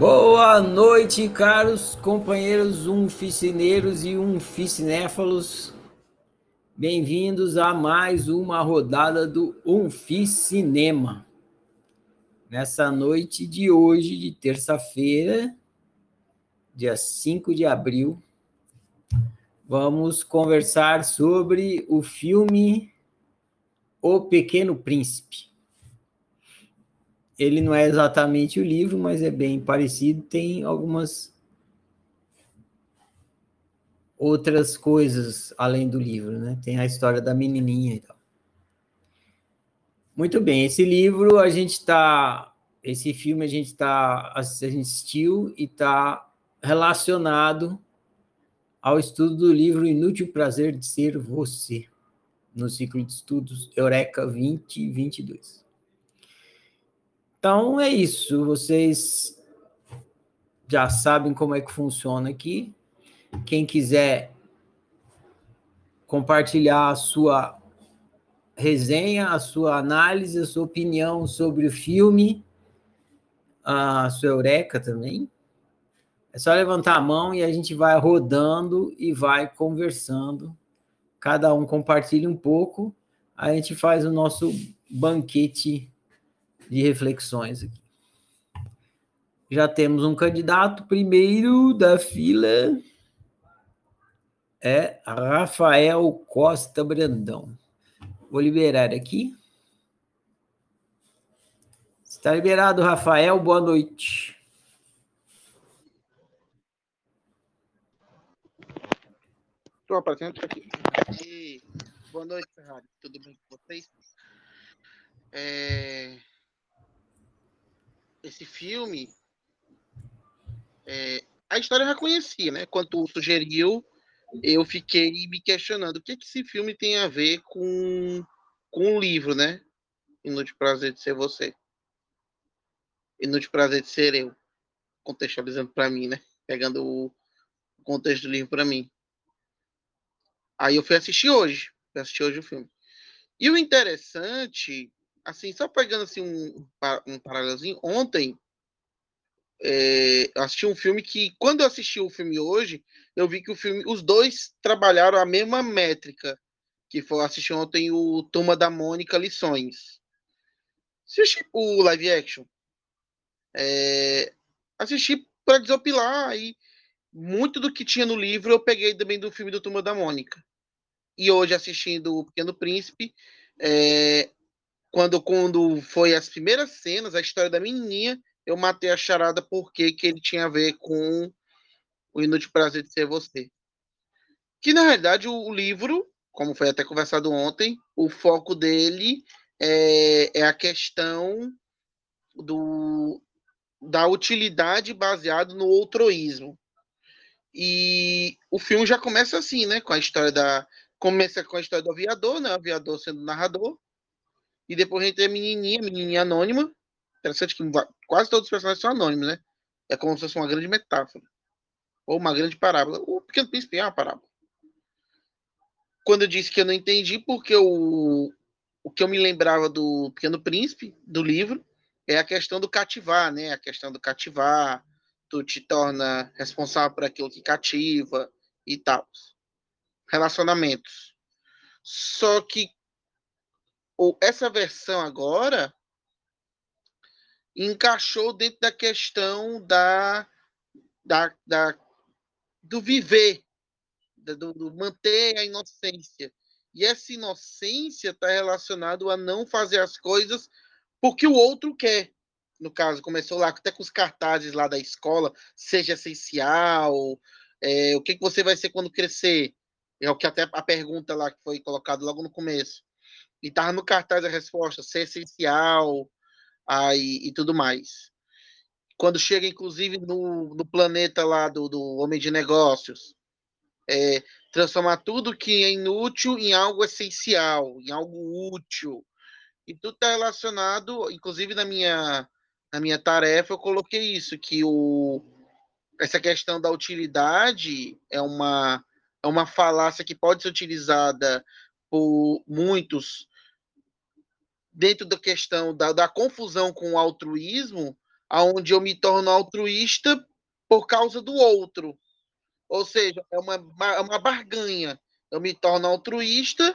Boa noite, caros companheiros umficineiros e umficinéfalos. Bem-vindos a mais uma rodada do Umficinema. Nessa noite de hoje, de terça-feira, dia 5 de abril, vamos conversar sobre o filme O Pequeno Príncipe ele não é exatamente o livro, mas é bem parecido. Tem algumas outras coisas além do livro, né? Tem a história da menininha e tal. Muito bem, esse livro a gente está, esse filme a gente está assistiu e está relacionado ao estudo do livro Inútil Prazer de Ser Você, no ciclo de estudos Eureka 2022. Então é isso. Vocês já sabem como é que funciona aqui. Quem quiser compartilhar a sua resenha, a sua análise, a sua opinião sobre o filme, a sua eureka também. É só levantar a mão e a gente vai rodando e vai conversando. Cada um compartilha um pouco, a gente faz o nosso banquete de reflexões aqui. Já temos um candidato primeiro da fila. É Rafael Costa Brandão. Vou liberar aqui. Está liberado, Rafael. Boa noite. Estou aparecendo aqui. E... Boa noite, Ferrari. Tudo bem com vocês? É esse filme, é, a história eu já conhecia, né? Quando sugeriu, eu fiquei me questionando o que, que esse filme tem a ver com, com o livro, né? Inútil Prazer de Ser Você. Inútil Prazer de Ser Eu. Contextualizando para mim, né? Pegando o contexto do livro para mim. Aí eu fui assistir hoje. Fui assistir hoje o filme. E o interessante assim, só pegando assim um, um paralelozinho, ontem é, eu assisti um filme que, quando eu assisti o filme hoje, eu vi que o filme, os dois trabalharam a mesma métrica, que foi assistir ontem o Turma da Mônica Lições. Assisti o live action. É, assisti para desopilar e muito do que tinha no livro eu peguei também do filme do Turma da Mônica. E hoje assistindo o Pequeno Príncipe, é, quando, quando foi as primeiras cenas, a história da menininha, eu matei a charada porque que ele tinha a ver com o Inútil Prazer de Ser Você. Que, na realidade, o, o livro, como foi até conversado ontem, o foco dele é, é a questão do, da utilidade baseado no outroísmo. E o filme já começa assim, né? Com a história da. Começa com a história do aviador, né? O aviador sendo narrador. E depois a gente tem a menininha, a menininha anônima. Interessante que quase todos os personagens são anônimos, né? É como se fosse uma grande metáfora. Ou uma grande parábola. O Pequeno Príncipe é uma parábola. Quando eu disse que eu não entendi, porque o, o que eu me lembrava do Pequeno Príncipe, do livro, é a questão do cativar, né? A questão do cativar, tu te torna responsável por aquilo que cativa e tal. Relacionamentos. Só que ou essa versão agora encaixou dentro da questão da, da, da do viver, do, do, manter a inocência. E essa inocência está relacionada a não fazer as coisas porque o outro quer. No caso, começou lá até com os cartazes lá da escola, seja essencial, é, o que, que você vai ser quando crescer? É o que até a pergunta lá que foi colocada logo no começo. E tava no cartaz a resposta, ser essencial aí, e tudo mais. Quando chega, inclusive, no, no planeta lá do, do Homem de Negócios, é, transformar tudo que é inútil em algo essencial, em algo útil. E tudo está relacionado, inclusive na minha, na minha tarefa, eu coloquei isso, que o, essa questão da utilidade é uma, é uma falácia que pode ser utilizada por muitos dentro da questão da, da confusão com o altruísmo, aonde eu me torno altruísta por causa do outro. Ou seja, é uma, é uma barganha. Eu me torno altruísta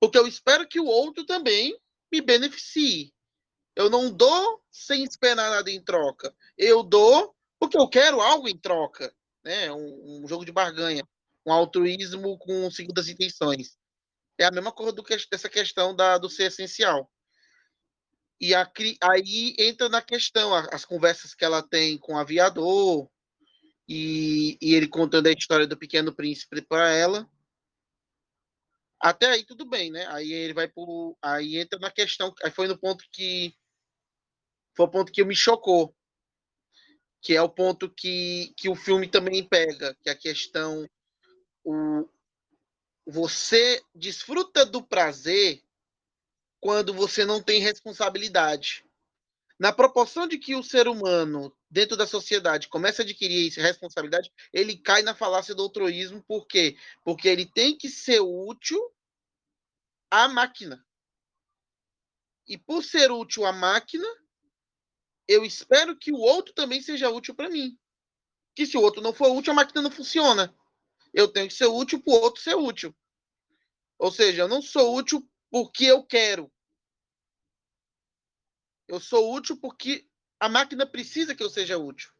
porque eu espero que o outro também me beneficie. Eu não dou sem esperar nada em troca. Eu dou porque eu quero algo em troca. Né? Um, um jogo de barganha. Um altruísmo com segundas intenções. É a mesma coisa do que, dessa questão da, do ser essencial. E a, aí entra na questão as conversas que ela tem com o aviador, e, e ele contando a história do Pequeno Príncipe para ela. Até aí tudo bem, né? Aí ele vai por. Aí entra na questão. Aí foi no ponto que. Foi o ponto que me chocou. Que é o ponto que, que o filme também pega, que é a questão. O, você desfruta do prazer quando você não tem responsabilidade. Na proporção de que o ser humano, dentro da sociedade, começa a adquirir essa responsabilidade, ele cai na falácia do altruísmo. Por quê? Porque ele tem que ser útil à máquina. E por ser útil à máquina, eu espero que o outro também seja útil para mim. Que se o outro não for útil, a máquina não funciona. Eu tenho que ser útil para o outro ser útil. Ou seja, eu não sou útil porque eu quero. Eu sou útil porque a máquina precisa que eu seja útil.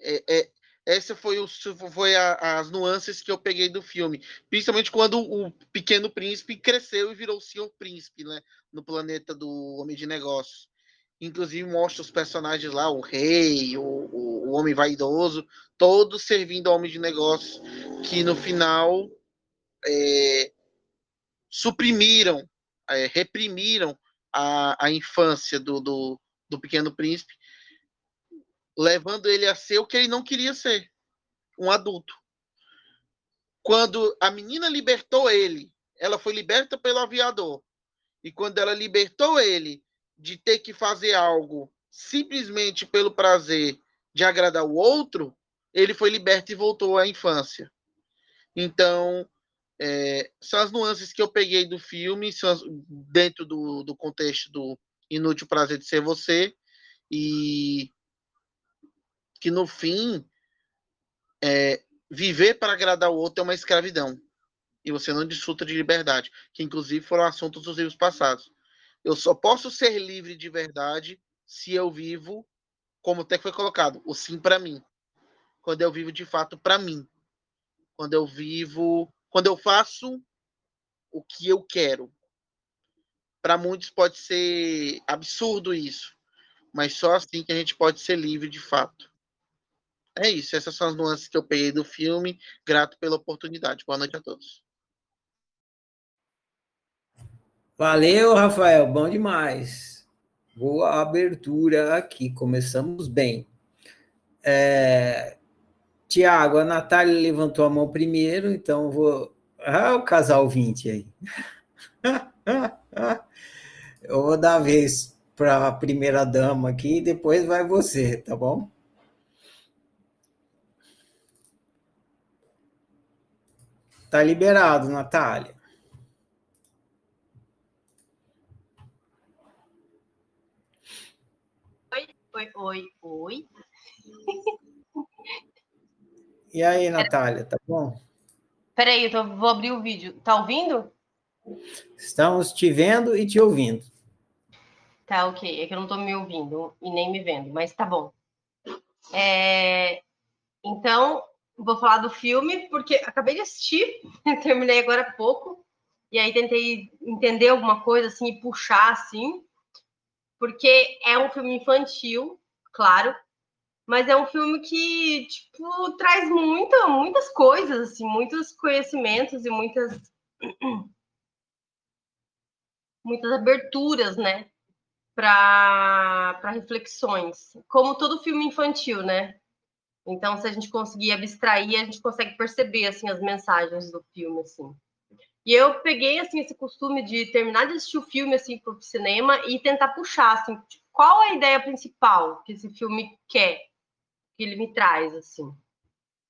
É, é, essa foi, o, foi a, as nuances que eu peguei do filme. Principalmente quando o pequeno príncipe cresceu e virou o senhor príncipe, né? No planeta do Homem de Negócios. Inclusive mostra os personagens lá, o rei, o, o, o homem vaidoso, todos servindo ao homem de negócios, que no final é, suprimiram, é, reprimiram a, a infância do, do, do Pequeno Príncipe, levando ele a ser o que ele não queria ser, um adulto. Quando a menina libertou ele, ela foi liberta pelo aviador. E quando ela libertou ele de ter que fazer algo simplesmente pelo prazer de agradar o outro, ele foi liberto e voltou à infância. Então, é, são as nuances que eu peguei do filme, as, dentro do, do contexto do Inútil Prazer de Ser Você, e que no fim, é, viver para agradar o outro é uma escravidão. E você não desfruta de liberdade, que inclusive foram assuntos dos livros passados. Eu só posso ser livre de verdade se eu vivo, como até foi colocado, o sim para mim. Quando eu vivo de fato para mim. Quando eu vivo quando eu faço o que eu quero. Para muitos pode ser absurdo isso, mas só assim que a gente pode ser livre de fato. É isso, essas são as nuances que eu peguei do filme. Grato pela oportunidade. Boa noite a todos. Valeu, Rafael, bom demais. Boa abertura aqui, começamos bem. É, Tiago, a Natália levantou a mão primeiro, então vou. Ah, o casal 20 aí. Eu vou dar a vez para a primeira dama aqui e depois vai você, tá bom? Tá liberado, Natália. Oi, oi, oi, oi. E aí, Natália, tá bom? Peraí, eu tô, vou abrir o vídeo. Tá ouvindo? Estamos te vendo e te ouvindo. Tá, ok. É que eu não tô me ouvindo e nem me vendo, mas tá bom. É... Então, vou falar do filme, porque acabei de assistir, terminei agora há pouco, e aí tentei entender alguma coisa, assim, e puxar, assim, porque é um filme infantil, claro, mas é um filme que, tipo, traz muita, muitas coisas, assim, muitos conhecimentos e muitas muitas aberturas, né, para reflexões, como todo filme infantil, né? Então, se a gente conseguir abstrair, a gente consegue perceber assim as mensagens do filme, assim. E eu peguei assim esse costume de terminar de assistir o filme assim para o cinema e tentar puxar assim, qual é a ideia principal que esse filme quer que ele me traz, assim.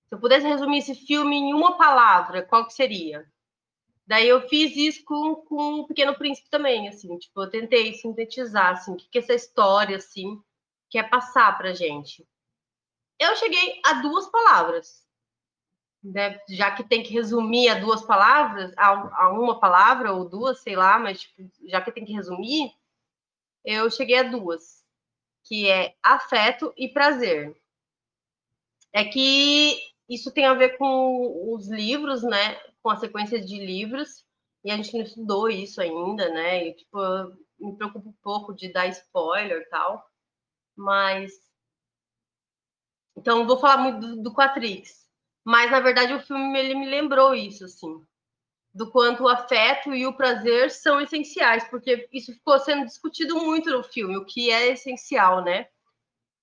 Se eu pudesse resumir esse filme em uma palavra, qual que seria? Daí eu fiz isso com, com o Pequeno Príncipe também, assim, tipo, eu tentei sintetizar, assim, o que, que essa história, assim, quer passar pra gente. Eu cheguei a duas palavras, né? Já que tem que resumir a duas palavras, a, a uma palavra ou duas, sei lá, mas tipo, já que tem que resumir, eu cheguei a duas, que é afeto e prazer. É que isso tem a ver com os livros, né? com a sequência de livros, e a gente não estudou isso ainda, né? E, tipo, me preocupo um pouco de dar spoiler e tal, mas. Então, vou falar muito do, do Quatrix. Mas, na verdade, o filme ele me lembrou isso, assim, do quanto o afeto e o prazer são essenciais, porque isso ficou sendo discutido muito no filme, o que é essencial, né?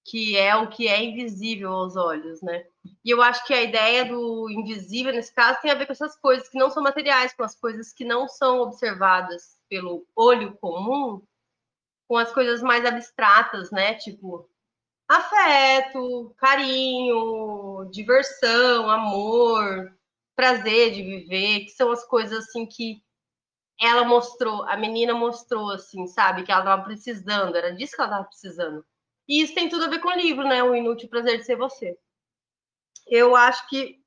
Que é o que é invisível aos olhos, né? E eu acho que a ideia do invisível, nesse caso, tem a ver com essas coisas que não são materiais, com as coisas que não são observadas pelo olho comum, com as coisas mais abstratas, né? Tipo, afeto, carinho, diversão, amor, prazer de viver, que são as coisas assim que ela mostrou, a menina mostrou, assim, sabe? Que ela estava precisando, era disso que ela estava precisando e isso tem tudo a ver com o livro, né? O Inútil Prazer de Ser Você. Eu acho que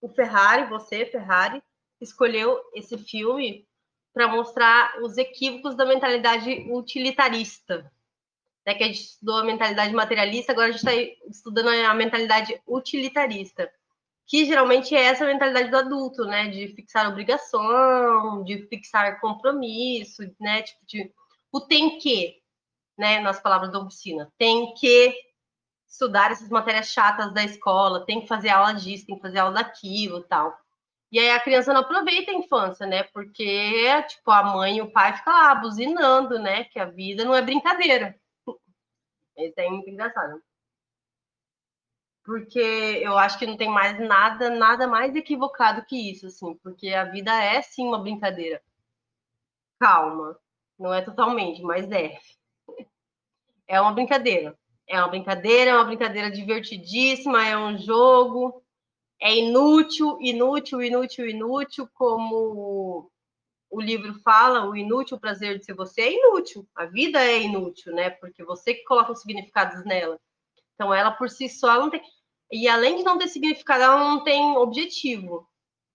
o Ferrari, você, Ferrari, escolheu esse filme para mostrar os equívocos da mentalidade utilitarista. Né, que a gente estudou a mentalidade materialista, agora a gente está estudando a mentalidade utilitarista, que geralmente é essa mentalidade do adulto, né? De fixar obrigação, de fixar compromisso, né? Tipo, de o tem que né, nas palavras da oficina. Tem que estudar essas matérias chatas da escola, tem que fazer aula disso, tem que fazer aula daquilo tal. E aí a criança não aproveita a infância, né? Porque, tipo, a mãe e o pai ficam lá buzinando, né? Que a vida não é brincadeira. Isso é muito engraçado. Porque eu acho que não tem mais nada, nada mais equivocado que isso, assim. Porque a vida é, sim, uma brincadeira. Calma. Não é totalmente, mas é é uma brincadeira. É uma brincadeira, é uma brincadeira divertidíssima, é um jogo, é inútil, inútil, inútil, inútil, como o livro fala, o inútil prazer de ser você é inútil. A vida é inútil, né? Porque você que coloca os significados nela. Então, ela por si só não tem. E além de não ter significado, ela não tem objetivo,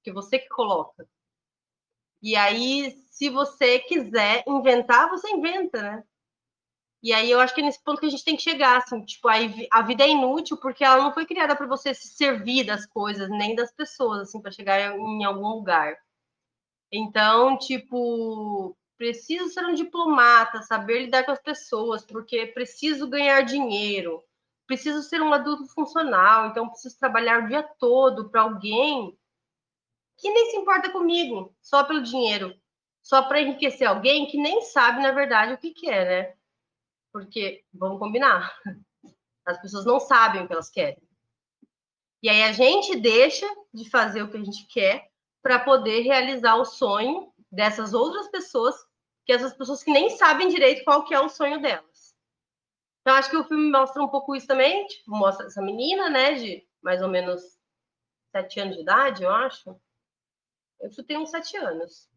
que você que coloca. E aí, se você quiser inventar, você inventa, né? E aí eu acho que é nesse ponto que a gente tem que chegar, assim, tipo, a vida é inútil porque ela não foi criada para você se servir das coisas, nem das pessoas, assim, para chegar em algum lugar. Então, tipo, preciso ser um diplomata, saber lidar com as pessoas, porque preciso ganhar dinheiro, preciso ser um adulto funcional, então preciso trabalhar o dia todo para alguém que nem se importa comigo, só pelo dinheiro, só para enriquecer alguém que nem sabe, na verdade, o que, que é, né? Porque, vamos combinar, as pessoas não sabem o que elas querem. E aí a gente deixa de fazer o que a gente quer para poder realizar o sonho dessas outras pessoas, que essas pessoas que nem sabem direito qual que é o sonho delas. Então acho que o filme mostra um pouco isso também, tipo, mostra essa menina, né, de mais ou menos sete anos de idade, eu acho. Eu tenho uns sete anos.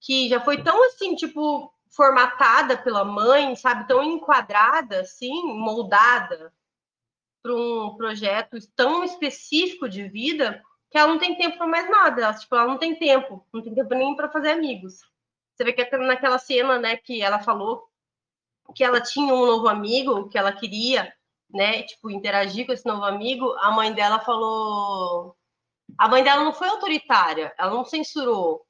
Que já foi tão assim, tipo, formatada pela mãe, sabe, tão enquadrada, assim, moldada para um projeto tão específico de vida que ela não tem tempo para mais nada. Ela, tipo, ela não tem tempo, não tem tempo nem para fazer amigos. Você vê que naquela cena, né, que ela falou que ela tinha um novo amigo, que ela queria, né, tipo, interagir com esse novo amigo, a mãe dela falou. A mãe dela não foi autoritária, ela não censurou,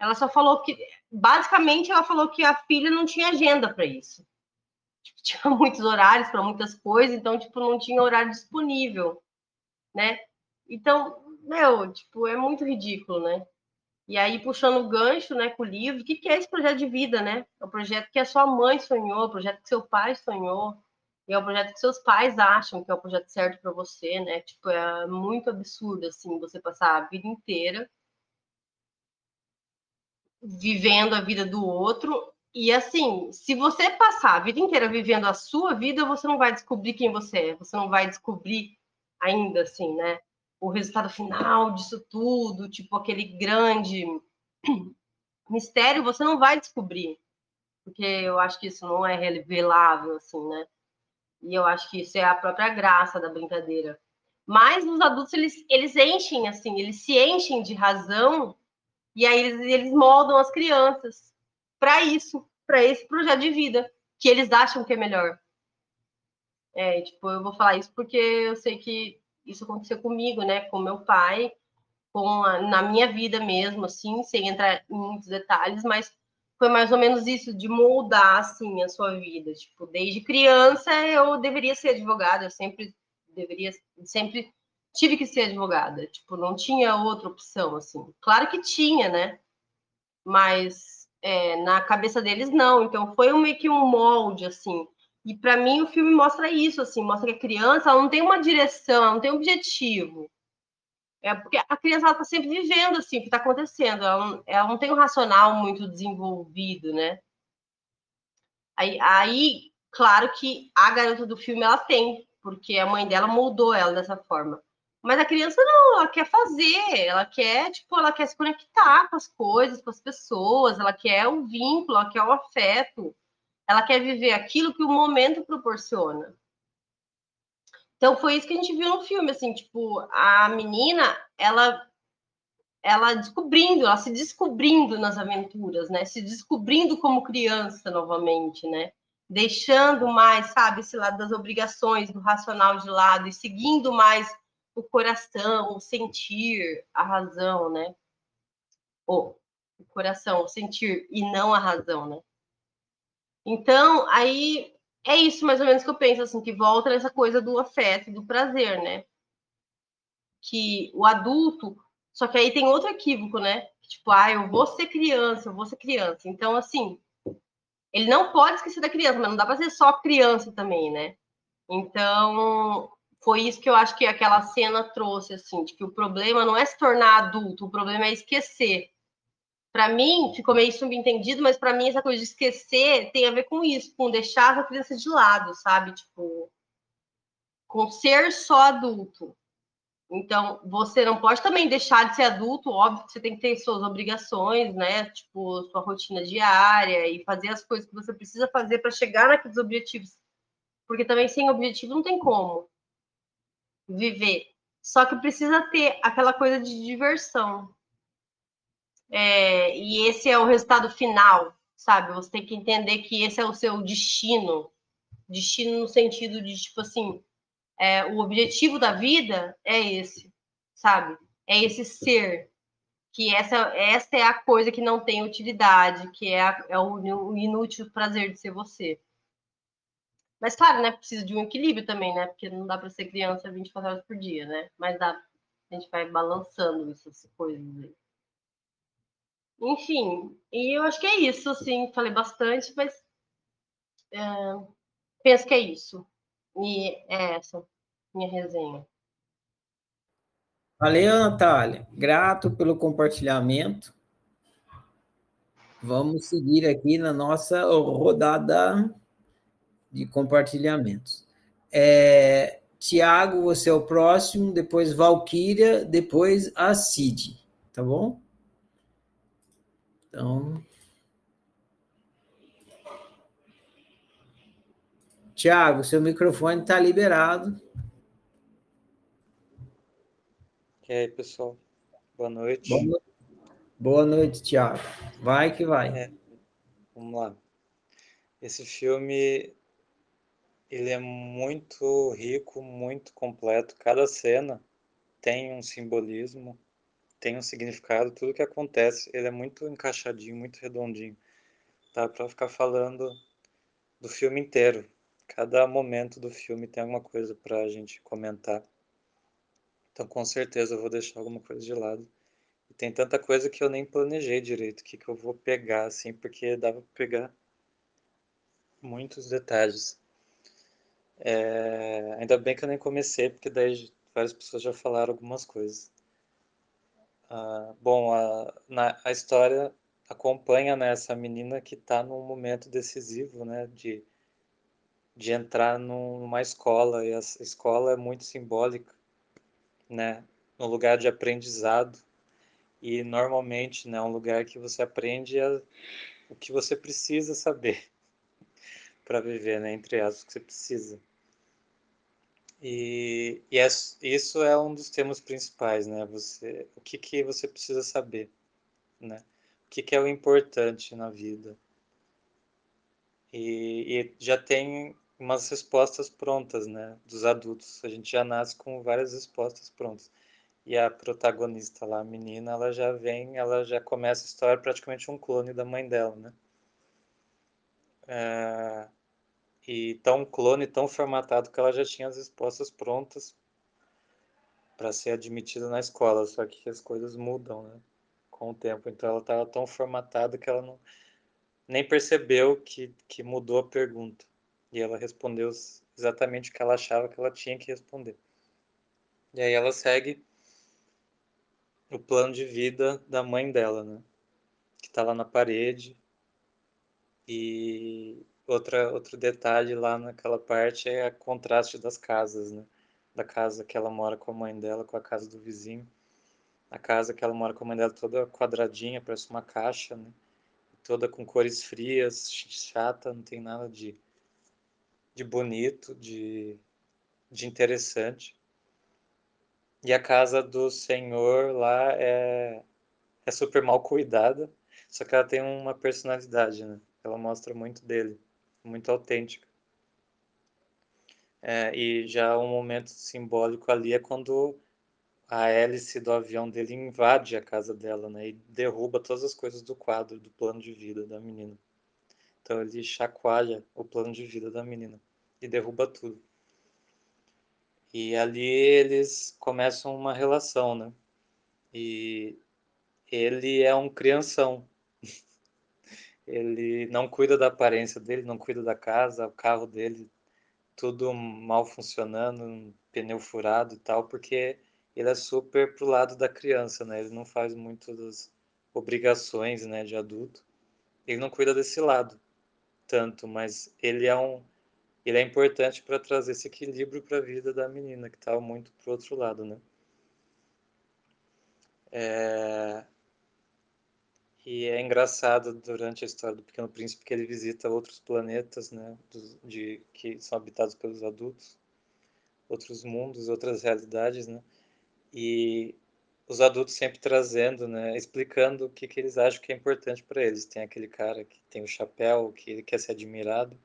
ela só falou que, basicamente, ela falou que a filha não tinha agenda para isso. Tipo, tinha muitos horários para muitas coisas, então, tipo, não tinha horário disponível, né? Então, meu, tipo, é muito ridículo, né? E aí, puxando o gancho, né, com o livro, o que, que é esse projeto de vida, né? É o projeto que a sua mãe sonhou, o projeto que seu pai sonhou, e é o projeto que seus pais acham que é o projeto certo para você, né? Tipo, é muito absurdo, assim, você passar a vida inteira vivendo a vida do outro. E assim, se você passar a vida inteira vivendo a sua vida, você não vai descobrir quem você é, você não vai descobrir ainda assim, né? O resultado final disso tudo, tipo aquele grande mistério você não vai descobrir, porque eu acho que isso não é revelável, assim, né? E eu acho que isso é a própria graça da brincadeira. Mas os adultos, eles, eles enchem, assim, eles se enchem de razão e aí eles, eles moldam as crianças para isso, para esse projeto de vida que eles acham que é melhor. É, tipo, eu vou falar isso porque eu sei que isso aconteceu comigo, né, com meu pai, com a, na minha vida mesmo, assim, sem entrar em muitos detalhes, mas foi mais ou menos isso, de moldar, assim, a sua vida. Tipo, desde criança eu deveria ser advogada, eu sempre deveria, sempre tive que ser advogada. Tipo, não tinha outra opção, assim. Claro que tinha, né? Mas é, na cabeça deles, não. Então, foi meio que um molde, assim. E para mim o filme mostra isso, assim, mostra que a criança não tem uma direção, ela não tem um objetivo. É porque a criança está sempre vivendo assim o que está acontecendo, ela não, ela não, tem um racional muito desenvolvido, né? Aí, aí, claro que a garota do filme ela tem, porque a mãe dela moldou ela dessa forma. Mas a criança não, ela quer fazer, ela quer, tipo, ela quer se conectar com as coisas, com as pessoas, ela quer o vínculo, ela quer o afeto, ela quer viver aquilo que o momento proporciona. Então foi isso que a gente viu no filme, assim, tipo, a menina, ela ela descobrindo, ela se descobrindo nas aventuras, né? Se descobrindo como criança novamente, né? Deixando mais, sabe, esse lado das obrigações, do racional de lado e seguindo mais o coração, o sentir, a razão, né? O, o coração, o sentir e não a razão, né? Então, aí é isso mais ou menos que eu penso, assim, que volta nessa coisa do afeto, do prazer, né? Que o adulto, só que aí tem outro equívoco, né? Tipo, ah, eu vou ser criança, eu vou ser criança. Então, assim, ele não pode esquecer da criança, mas não dá para ser só criança também, né? Então, foi isso que eu acho que aquela cena trouxe, assim, de que o problema não é se tornar adulto, o problema é esquecer para mim, ficou meio subentendido, mas para mim essa coisa de esquecer tem a ver com isso, com deixar a criança de lado, sabe? Tipo, com ser só adulto. Então, você não pode também deixar de ser adulto, óbvio que você tem que ter suas obrigações, né? Tipo, sua rotina diária e fazer as coisas que você precisa fazer para chegar naqueles objetivos. Porque também sem objetivo não tem como viver. Só que precisa ter aquela coisa de diversão, é, e esse é o resultado final, sabe? Você tem que entender que esse é o seu destino. Destino no sentido de, tipo assim, é, o objetivo da vida é esse, sabe? É esse ser. Que essa, essa é a coisa que não tem utilidade, que é, a, é o, inútil prazer de ser você. Mas, claro, né? Precisa de um equilíbrio também, né? Porque não dá para ser criança 24 horas por dia, né? Mas dá, a gente vai balançando essas coisas aí. Enfim, e eu acho que é isso, assim, falei bastante, mas é, penso que é isso. E é essa minha resenha. Valeu, Natália. Grato pelo compartilhamento. Vamos seguir aqui na nossa rodada de compartilhamentos. É, Tiago, você é o próximo, depois Valquíria, depois a Cid, tá bom? Então. Tiago, seu microfone está liberado. E aí, pessoal? Boa noite. Boa, Boa noite, Tiago. Vai que vai. É, vamos lá. Esse filme ele é muito rico, muito completo. Cada cena tem um simbolismo tem um significado, tudo que acontece, ele é muito encaixadinho, muito redondinho. Dá para ficar falando do filme inteiro. Cada momento do filme tem alguma coisa para a gente comentar. Então, com certeza, eu vou deixar alguma coisa de lado. E tem tanta coisa que eu nem planejei direito, o que, que eu vou pegar, assim, porque dava para pegar muitos detalhes. É... Ainda bem que eu nem comecei, porque daí várias pessoas já falaram algumas coisas. Ah, bom, a, na, a história acompanha né, essa menina que está num momento decisivo, né, de, de entrar numa escola, e essa escola é muito simbólica, né, no lugar de aprendizado, E normalmente né, é um lugar que você aprende a, o que você precisa saber para viver, né? Entre as que você precisa. E, e é, isso é um dos temas principais, né? Você, o que, que você precisa saber, né? O que, que é o importante na vida. E, e já tem umas respostas prontas, né? Dos adultos. A gente já nasce com várias respostas prontas. E a protagonista lá, a menina, ela já vem, ela já começa a história praticamente um clone da mãe dela, né? É, e tão clone, tão formatado que ela já tinha as respostas prontas para ser admitida na escola, só que as coisas mudam, né, com o tempo. Então ela estava tão formatada que ela não nem percebeu que, que mudou a pergunta. E ela respondeu exatamente o que ela achava que ela tinha que responder. E aí ela segue o plano de vida da mãe dela, né? Que está lá na parede. E outra, outro detalhe lá naquela parte é o contraste das casas, né? Da casa que ela mora com a mãe dela, com a casa do vizinho. A casa que ela mora com a mãe dela toda quadradinha, parece uma caixa, né? Toda com cores frias, chata, não tem nada de, de bonito, de, de interessante. E a casa do senhor lá é, é super mal cuidada, só que ela tem uma personalidade, né? Ela mostra muito dele muito autêntica. É, e já um momento simbólico ali é quando a hélice do avião dele invade a casa dela, né? E derruba todas as coisas do quadro, do plano de vida da menina. Então ele chacoalha o plano de vida da menina e derruba tudo. E ali eles começam uma relação, né? E ele é um crianção, ele não cuida da aparência dele, não cuida da casa, o carro dele, tudo mal funcionando, pneu furado e tal, porque ele é super pro lado da criança, né? Ele não faz muito das obrigações, né, de adulto. Ele não cuida desse lado tanto, mas ele é um ele é importante para trazer esse equilíbrio para a vida da menina que estava tá muito pro outro lado, né? É, e é engraçado durante a história do Pequeno Príncipe que ele visita outros planetas, né, de, que são habitados pelos adultos, outros mundos, outras realidades, né, e os adultos sempre trazendo, né, explicando o que, que eles acham que é importante para eles. Tem aquele cara que tem o chapéu, que ele quer ser admirado,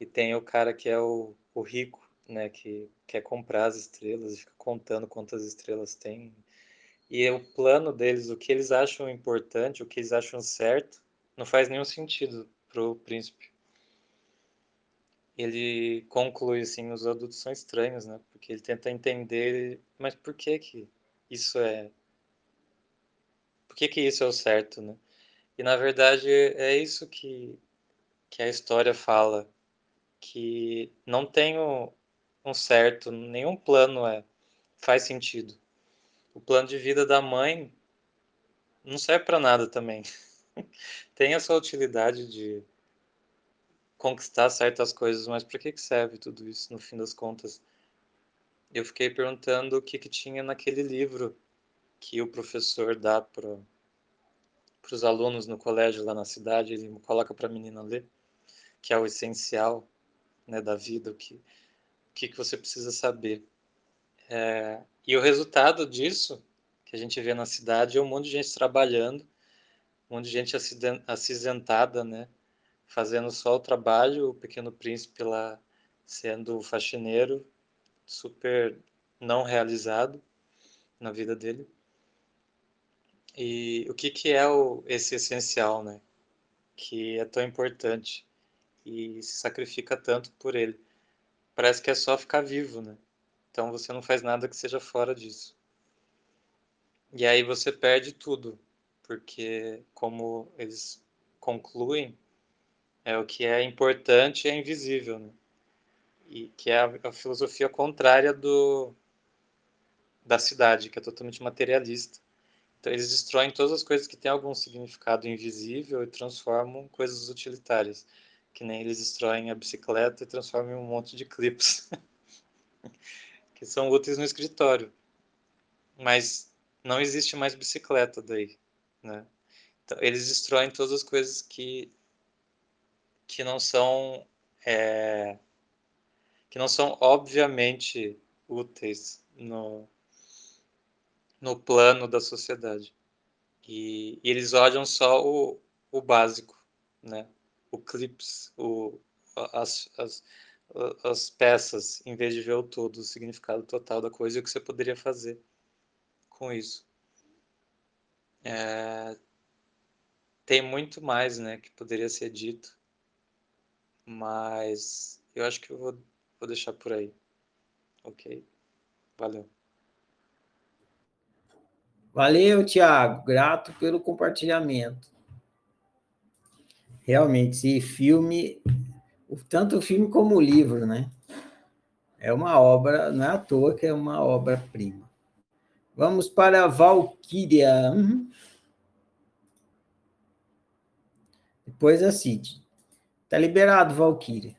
e tem o cara que é o, o rico, né, que quer comprar as estrelas e fica contando quantas estrelas tem e o plano deles, o que eles acham importante, o que eles acham certo, não faz nenhum sentido pro príncipe. Ele conclui assim, os adultos são estranhos, né? Porque ele tenta entender, mas por que que isso é Por que que isso é o certo, né? E na verdade é isso que que a história fala, que não tem um certo, nenhum plano é faz sentido o plano de vida da mãe não serve para nada também. Tem a sua utilidade de conquistar certas coisas, mas para que serve tudo isso no fim das contas? Eu fiquei perguntando o que, que tinha naquele livro que o professor dá para os alunos no colégio lá na cidade, ele coloca para a menina ler, que é o essencial né, da vida, o que, que, que você precisa saber. É, e o resultado disso, que a gente vê na cidade, é um monte de gente trabalhando, um monte de gente acinzentada, né? Fazendo só o trabalho, o pequeno príncipe lá sendo faxineiro, super não realizado na vida dele. E o que, que é o, esse essencial, né? Que é tão importante e se sacrifica tanto por ele. Parece que é só ficar vivo, né? Então você não faz nada que seja fora disso. E aí você perde tudo, porque como eles concluem, é o que é importante é invisível, né? E que é a, a filosofia contrária do da cidade, que é totalmente materialista. Então eles destroem todas as coisas que têm algum significado invisível e transformam coisas utilitárias, que nem eles destroem a bicicleta e transformam em um monte de clips. que são úteis no escritório. Mas não existe mais bicicleta daí, né? Então, eles destroem todas as coisas que que não são é, que não são obviamente úteis no no plano da sociedade e, e eles olham só o, o básico, né? O clips, o as, as as peças, em vez de ver o todo, o significado total da coisa e o que você poderia fazer com isso. É, tem muito mais, né, que poderia ser dito, mas eu acho que eu vou, vou deixar por aí. Ok? Valeu. Valeu, Tiago. Grato pelo compartilhamento. Realmente, esse filme tanto o filme como o livro, né? É uma obra, não é à toa que é uma obra-prima. Vamos para a Valkyria. Uhum. Depois a Cid. Está liberado, Valkyria.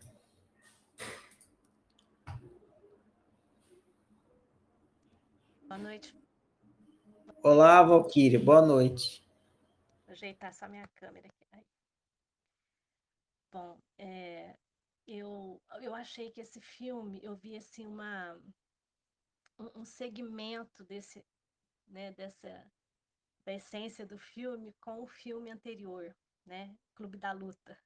Boa noite. Olá, Valkyria. Boa noite. Vou ajeitar só minha câmera aqui. Bom, é, eu, eu achei que esse filme, eu vi assim uma, um, um segmento desse, né, dessa, da essência do filme com o filme anterior, né, Clube da Luta.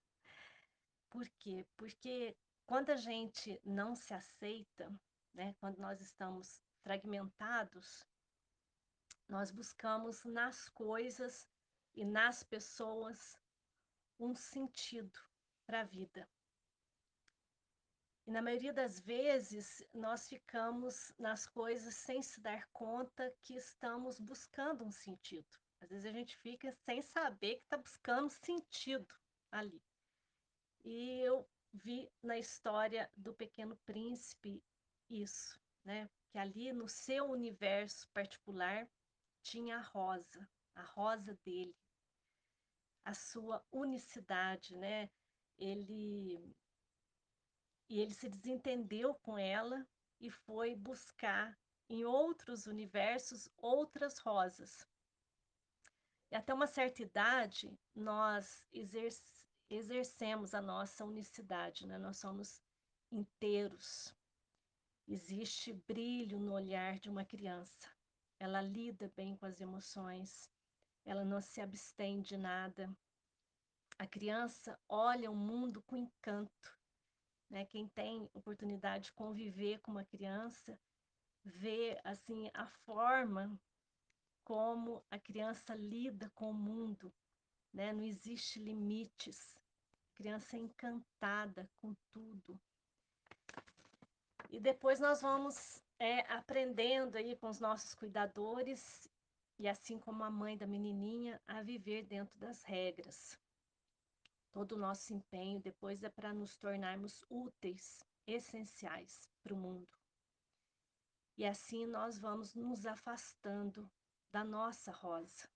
Por quê? Porque quando a gente não se aceita, né, quando nós estamos fragmentados, nós buscamos nas coisas e nas pessoas um sentido, para a vida. E na maioria das vezes, nós ficamos nas coisas sem se dar conta que estamos buscando um sentido. Às vezes a gente fica sem saber que está buscando sentido ali. E eu vi na história do Pequeno Príncipe isso, né? Que ali no seu universo particular tinha a rosa, a rosa dele, a sua unicidade, né? ele e ele se desentendeu com ela e foi buscar em outros universos outras rosas. E até uma certa idade, nós exercemos a nossa unicidade, né? nós somos inteiros. Existe brilho no olhar de uma criança. Ela lida bem com as emoções, ela não se abstém de nada, a criança olha o mundo com encanto. Né? Quem tem oportunidade de conviver com uma criança vê assim a forma como a criança lida com o mundo, né? Não existe limites. A criança é encantada com tudo. E depois nós vamos é, aprendendo aí com os nossos cuidadores e assim como a mãe da menininha a viver dentro das regras. Todo o nosso empenho depois é para nos tornarmos úteis, essenciais para o mundo. E assim nós vamos nos afastando da nossa rosa,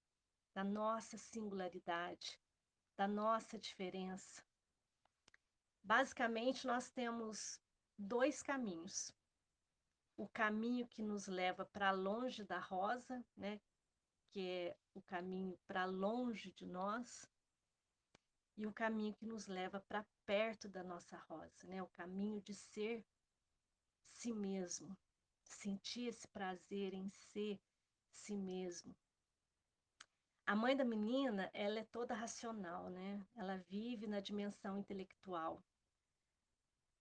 da nossa singularidade, da nossa diferença. Basicamente, nós temos dois caminhos. O caminho que nos leva para longe da rosa, né, que é o caminho para longe de nós, e o caminho que nos leva para perto da nossa rosa, né? O caminho de ser si mesmo, sentir esse prazer em ser si mesmo. A mãe da menina, ela é toda racional, né? Ela vive na dimensão intelectual.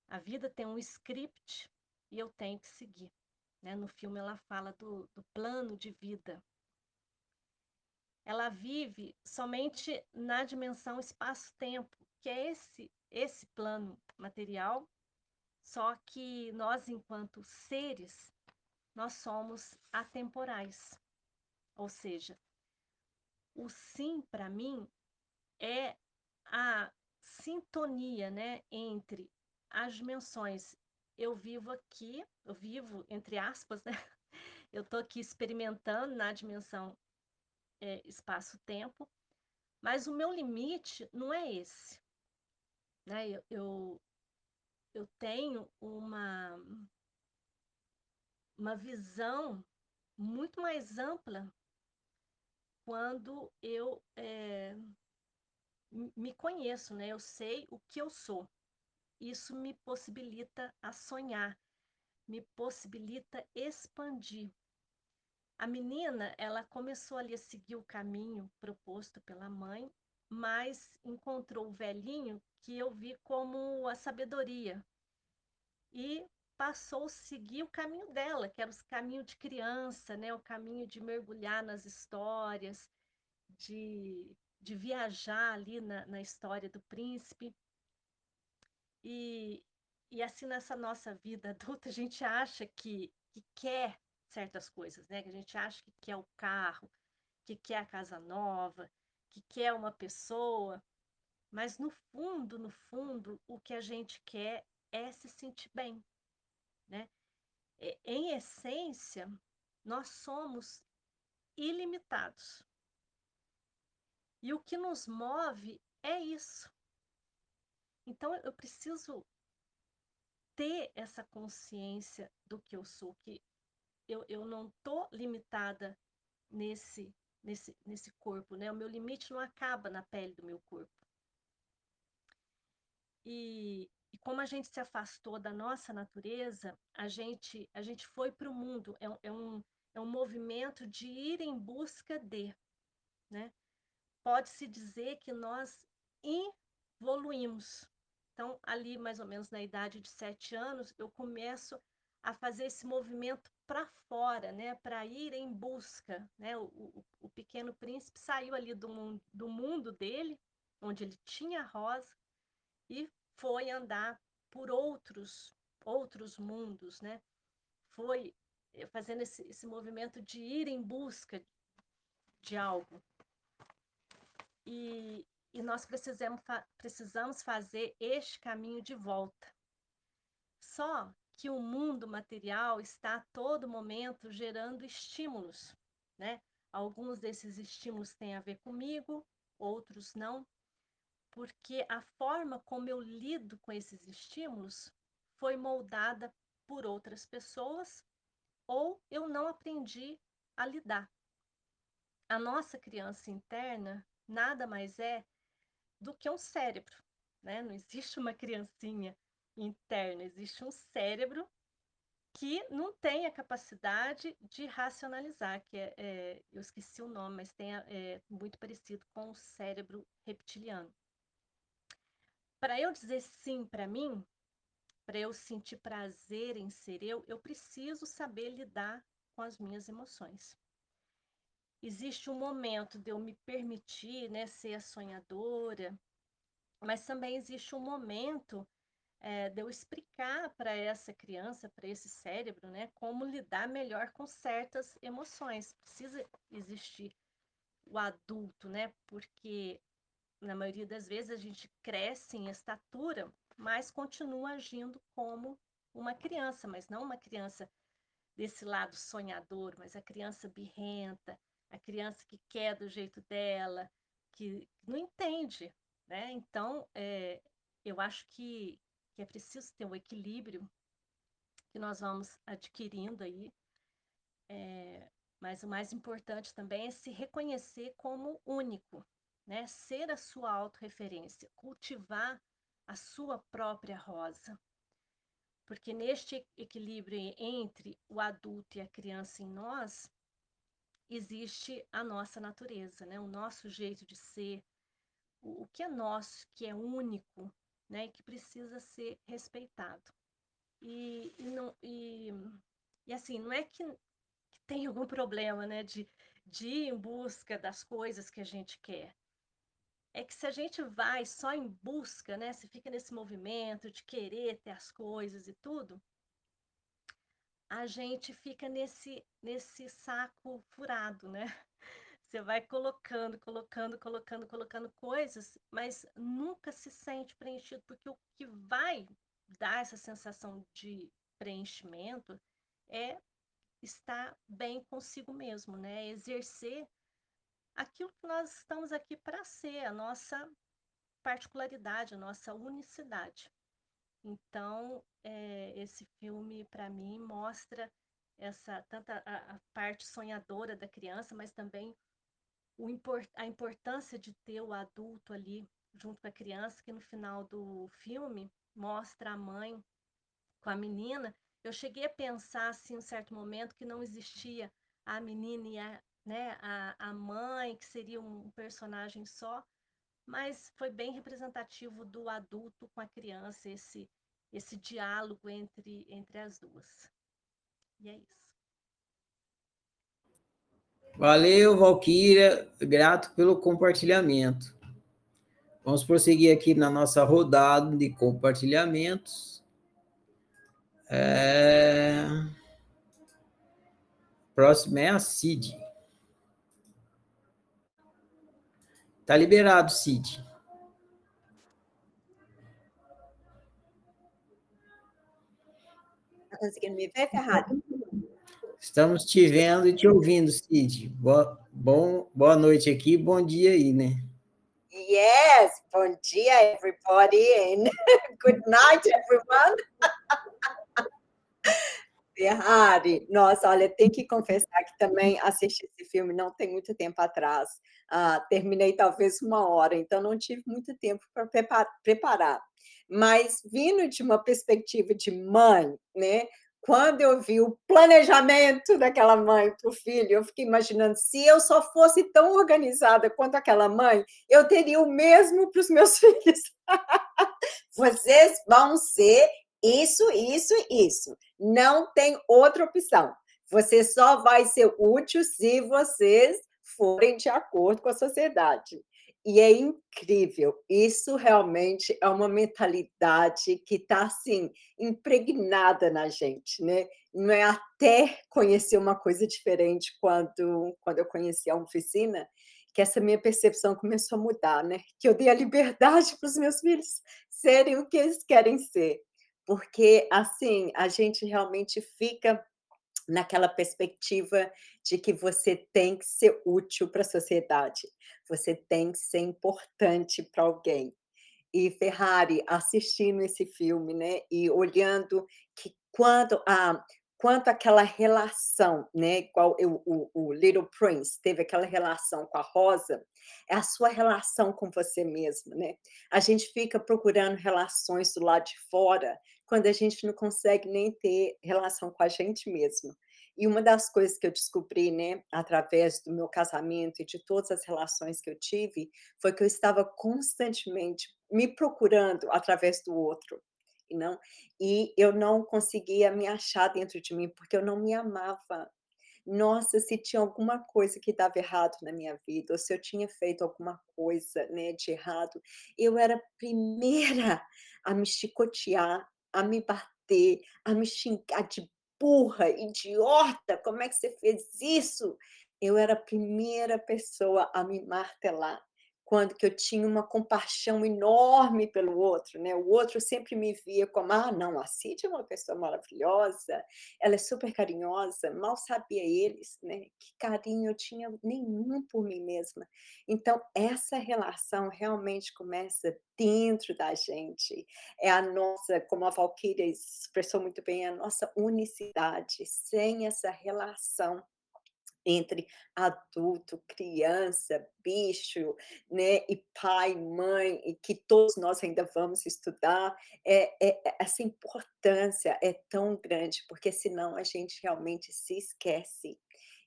A vida tem um script e eu tenho que seguir. Né? No filme ela fala do, do plano de vida, ela vive somente na dimensão espaço-tempo, que é esse esse plano material, só que nós enquanto seres nós somos atemporais. Ou seja, o sim para mim é a sintonia, né, entre as dimensões. Eu vivo aqui, eu vivo entre aspas, né? Eu estou aqui experimentando na dimensão é, espaço-tempo, mas o meu limite não é esse. Né? Eu, eu, eu tenho uma, uma visão muito mais ampla quando eu é, me conheço, né? Eu sei o que eu sou. Isso me possibilita a sonhar, me possibilita expandir. A menina, ela começou ali a seguir o caminho proposto pela mãe, mas encontrou o velhinho que eu vi como a sabedoria. E passou a seguir o caminho dela, que era o caminho de criança, né? o caminho de mergulhar nas histórias, de, de viajar ali na, na história do príncipe. E, e assim, nessa nossa vida adulta, a gente acha que, que quer certas coisas, né? Que a gente acha que quer o carro, que quer a casa nova, que quer uma pessoa, mas no fundo, no fundo, o que a gente quer é se sentir bem, né? Em essência, nós somos ilimitados. E o que nos move é isso. Então eu preciso ter essa consciência do que eu sou, que eu, eu não estou limitada nesse, nesse, nesse corpo, né? O meu limite não acaba na pele do meu corpo. E, e como a gente se afastou da nossa natureza, a gente, a gente foi para o mundo. É, é, um, é um movimento de ir em busca de. Né? Pode-se dizer que nós evoluímos. Então, ali mais ou menos na idade de sete anos, eu começo a fazer esse movimento para fora, né, para ir em busca. Né? O, o, o, pequeno príncipe saiu ali do do mundo dele, onde ele tinha a rosa, e foi andar por outros outros mundos, né? Foi eh, fazendo esse, esse movimento de ir em busca de algo. E, e nós precisamos, precisamos fazer este caminho de volta. Só que o mundo material está a todo momento gerando estímulos, né? Alguns desses estímulos têm a ver comigo, outros não, porque a forma como eu lido com esses estímulos foi moldada por outras pessoas ou eu não aprendi a lidar. A nossa criança interna nada mais é do que um cérebro, né? Não existe uma criancinha interna, existe um cérebro que não tem a capacidade de racionalizar, que é, é eu esqueci o nome, mas tem é, muito parecido com o cérebro reptiliano para eu dizer sim para mim, para eu sentir prazer em ser eu, eu preciso saber lidar com as minhas emoções. Existe um momento de eu me permitir né, ser a sonhadora, mas também existe um momento é, de eu explicar para essa criança, para esse cérebro, né, como lidar melhor com certas emoções. Precisa existir o adulto, né, porque na maioria das vezes a gente cresce em estatura, mas continua agindo como uma criança, mas não uma criança desse lado sonhador, mas a criança birrenta, a criança que quer do jeito dela, que não entende, né? Então, é, eu acho que, que é preciso ter um equilíbrio que nós vamos adquirindo aí, é, mas o mais importante também é se reconhecer como único, né? Ser a sua autorreferência, cultivar a sua própria rosa. Porque neste equilíbrio entre o adulto e a criança em nós, existe a nossa natureza, né? O nosso jeito de ser, o, que é nosso, que é único, né? Que precisa ser respeitado. E, e, não, e, e assim, não é que, que tem algum problema, né? De, de ir em busca das coisas que a gente quer é que se a gente vai só em busca, né, se fica nesse movimento de querer ter as coisas e tudo, a gente fica nesse nesse saco furado, né? Você vai colocando, colocando, colocando, colocando coisas, mas nunca se sente preenchido, porque o que vai dar essa sensação de preenchimento é estar bem consigo mesmo, né? Exercer aquilo que nós estamos aqui para ser, a nossa particularidade, a nossa unicidade. Então, é, esse filme, para mim, mostra essa tanta a, a, parte sonhadora da criança, mas também import, a importância de ter o adulto ali junto com a criança, que no final do filme mostra a mãe com a menina. Eu cheguei a pensar, assim, em um certo momento, que não existia a menina e a, né, a, a mãe, que seria um personagem só, mas foi bem representativo do adulto com a criança, esse, esse diálogo entre, entre as duas. E é isso. Valeu, Valquíria. Grato pelo compartilhamento. Vamos prosseguir aqui na nossa rodada de compartilhamentos. É... Próximo é a Cid. Tá liberado, Cid. Tá conseguindo me ver, Ferrari? Estamos te vendo e te ouvindo, Cid. Boa, bom, boa noite aqui, bom dia aí, né? Yes, bom dia, everybody, and good night, everyone. Ferrari, nossa, olha, tem que confessar que também assisti esse filme não tem muito tempo atrás. Ah, terminei talvez uma hora, então não tive muito tempo para preparar. Mas vindo de uma perspectiva de mãe, né? Quando eu vi o planejamento daquela mãe para o filho, eu fiquei imaginando se eu só fosse tão organizada quanto aquela mãe, eu teria o mesmo para os meus filhos. Vocês vão ser isso, isso isso. Não tem outra opção. Você só vai ser útil se vocês forem de acordo com a sociedade. E é incrível, isso realmente é uma mentalidade que está assim, impregnada na gente, né? Não é até conhecer uma coisa diferente quando, quando eu conheci a oficina, que essa minha percepção começou a mudar, né? Que eu dei a liberdade para os meus filhos serem o que eles querem ser. Porque, assim, a gente realmente fica naquela perspectiva de que você tem que ser útil para a sociedade, você tem que ser importante para alguém. E Ferrari assistindo esse filme, né, e olhando que quando a quanto aquela relação, né, eu, o, o Little Prince teve aquela relação com a Rosa, é a sua relação com você mesmo, né? A gente fica procurando relações do lado de fora quando a gente não consegue nem ter relação com a gente mesmo. E uma das coisas que eu descobri, né, através do meu casamento e de todas as relações que eu tive, foi que eu estava constantemente me procurando através do outro, e não e eu não conseguia me achar dentro de mim porque eu não me amava. Nossa, se tinha alguma coisa que dava errado na minha vida, ou se eu tinha feito alguma coisa, né, de errado, eu era a primeira a me chicotear, a me bater, a me xingar de burra, idiota, como é que você fez isso? Eu era a primeira pessoa a me martelar quando que eu tinha uma compaixão enorme pelo outro, né? O outro sempre me via como, ah, não, a Cid é uma pessoa maravilhosa, ela é super carinhosa, mal sabia eles, né? Que carinho eu tinha nenhum por mim mesma. Então, essa relação realmente começa dentro da gente. É a nossa, como a Valkyria expressou muito bem, é a nossa unicidade. Sem essa relação entre adulto, criança, bicho, né, e pai, mãe, e que todos nós ainda vamos estudar, é, é, é, essa importância é tão grande, porque senão a gente realmente se esquece.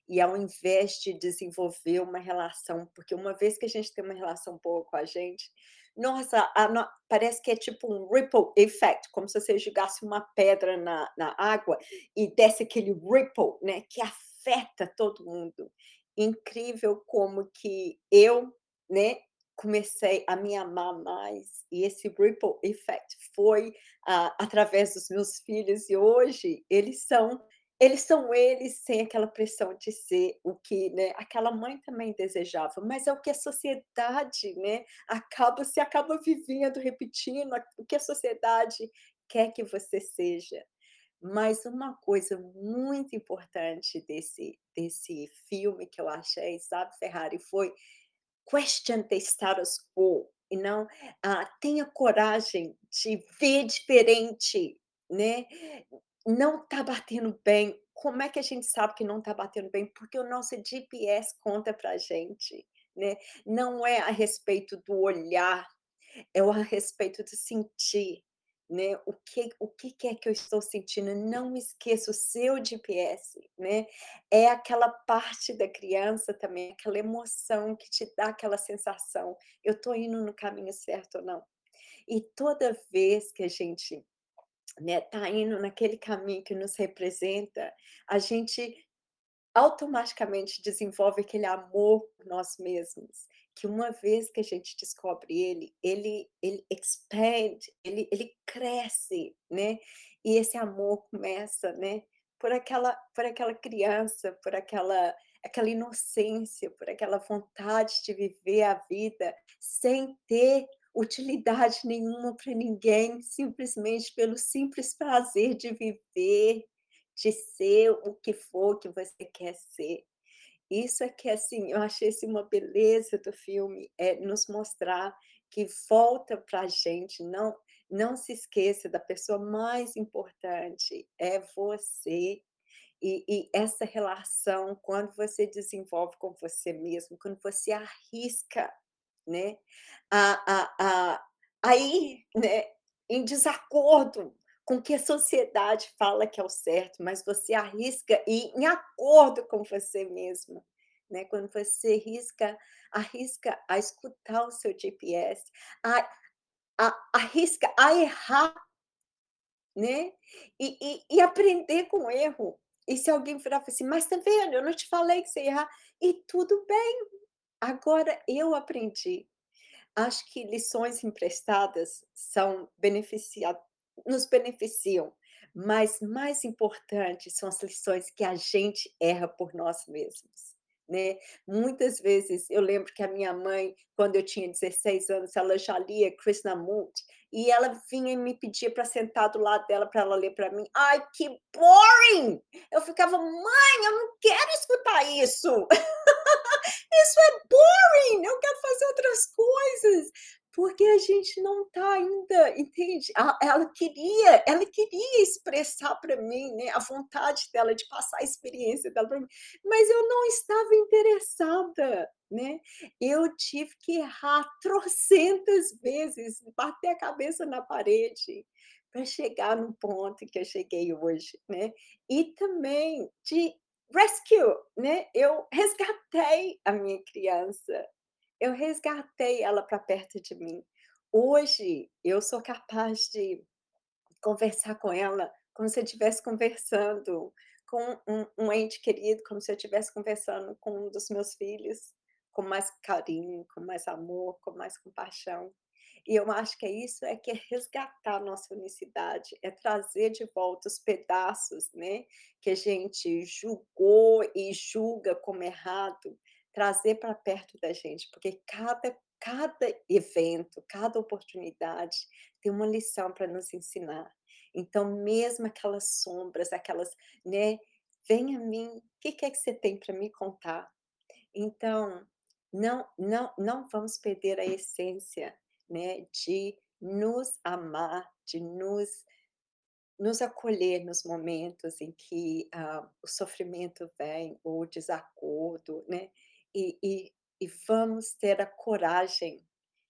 E ao invés de desenvolver uma relação, porque uma vez que a gente tem uma relação boa com a gente, nossa, a, no, parece que é tipo um ripple effect, como se você jogasse uma pedra na, na água e desse aquele ripple, né, que afeta afeta todo mundo. Incrível como que eu, né, comecei a me amar mais e esse ripple effect foi através dos meus filhos e hoje eles são eles são eles sem aquela pressão de ser o que né, aquela mãe também desejava, mas é o que a sociedade né, acaba se acaba vivendo, repetindo o que a sociedade quer que você seja. Mas uma coisa muito importante desse, desse filme que eu achei, sabe, Ferrari, foi question the status quo e não ah, tenha coragem de ver diferente, né? Não está batendo bem. Como é que a gente sabe que não está batendo bem? Porque o nosso GPS conta para gente. né? Não é a respeito do olhar, é a respeito do sentir, né? O que o que é que eu estou sentindo? Não esqueça o seu GPS, né? É aquela parte da criança também, aquela emoção que te dá aquela sensação, eu estou indo no caminho certo ou não? E toda vez que a gente né, tá indo naquele caminho que nos representa, a gente automaticamente desenvolve aquele amor por nós mesmos, que uma vez que a gente descobre ele, ele ele expand, ele ele cresce, né? E esse amor começa, né, por aquela por aquela criança, por aquela aquela inocência, por aquela vontade de viver a vida sem ter utilidade nenhuma para ninguém, simplesmente pelo simples prazer de viver, de ser o que for que você quer ser. Isso é que, assim, eu achei assim, uma beleza do filme, é nos mostrar que volta para a gente, não, não se esqueça da pessoa mais importante, é você. E, e essa relação, quando você desenvolve com você mesmo, quando você arrisca né, a, a, a, a ir né, em desacordo com que a sociedade fala que é o certo, mas você arrisca ir em acordo com você mesma. Né? Quando você arrisca, arrisca a escutar o seu GPS, a, a, arrisca a errar, né? E, e, e aprender com o erro. E se alguém virar assim, mas tá vendo, eu não te falei que você ia errar. E tudo bem, Agora eu aprendi. Acho que lições emprestadas são beneficia nos beneficiam, mas mais importante são as lições que a gente erra por nós mesmos. Né? Muitas vezes eu lembro que a minha mãe, quando eu tinha 16 anos, ela já lia Krishnamurti e ela vinha e me pedia para sentar do lado dela para ela ler para mim. Ai, que boring! Eu ficava, mãe, eu não quero escutar isso. Isso é boring, eu quero fazer outras coisas. Porque a gente não está ainda, entende? Ela queria, ela queria expressar para mim, né, a vontade dela de passar a experiência dela para mim, mas eu não estava interessada, né? Eu tive que errar trocentas vezes, bater a cabeça na parede para chegar no ponto que eu cheguei hoje, né? E também de rescue, né? Eu resgatei a minha criança, eu resgatei ela para perto de mim. Hoje eu sou capaz de conversar com ela como se eu estivesse conversando com um, um ente querido, como se eu estivesse conversando com um dos meus filhos, com mais carinho, com mais amor, com mais compaixão. E eu acho que é isso, é que é resgatar a nossa unicidade, é trazer de volta os pedaços, né, que a gente julgou e julga como errado, trazer para perto da gente, porque cada cada evento, cada oportunidade tem uma lição para nos ensinar. Então, mesmo aquelas sombras, aquelas, né, vem a mim, o que é que você tem para me contar? Então, não, não, não vamos perder a essência né, de nos amar, de nos, nos acolher nos momentos em que ah, o sofrimento vem, ou o desacordo, né? E, e, e vamos ter a coragem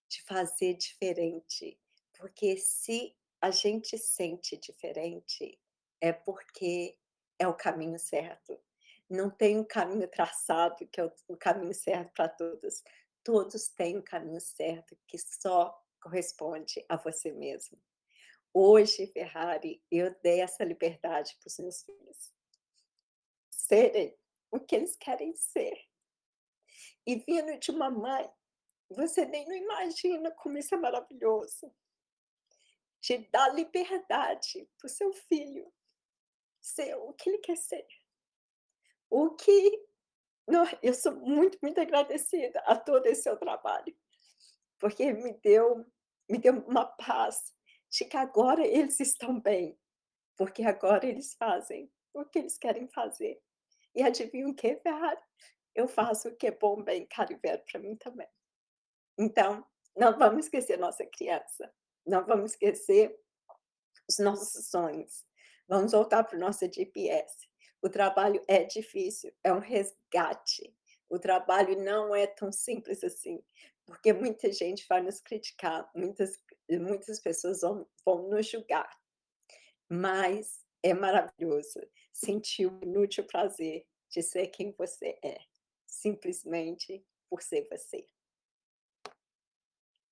de fazer diferente, porque se a gente sente diferente, é porque é o caminho certo. Não tem um caminho traçado que é o, caminho certo para todos todos têm o caminho certo que só corresponde a você mesmo. Hoje, Ferrari, eu dei essa liberdade para os meus filhos serem o que eles querem ser. E vindo de uma mãe, você nem não imagina como isso é maravilhoso. De dar liberdade para o seu filho ser o que ele quer ser. O que eu sou muito, muito agradecida a todo esse seu trabalho, porque me deu, me deu uma paz de que agora eles estão bem, porque agora eles fazem o que eles querem fazer. E adivinha o que, Ferrari? Eu faço o que é bom, bem, caro velho para mim também. Então, não vamos esquecer nossa criança, não vamos esquecer os nossos sonhos. Vamos voltar para o nosso GPS. O trabalho é difícil, é um resgate. o trabalho não é tão simples assim, porque muita gente vai nos criticar, muitas muitas pessoas vão vão nos julgar, mas é maravilhoso sentir o inútil prazer de ser quem você é, simplesmente por ser você.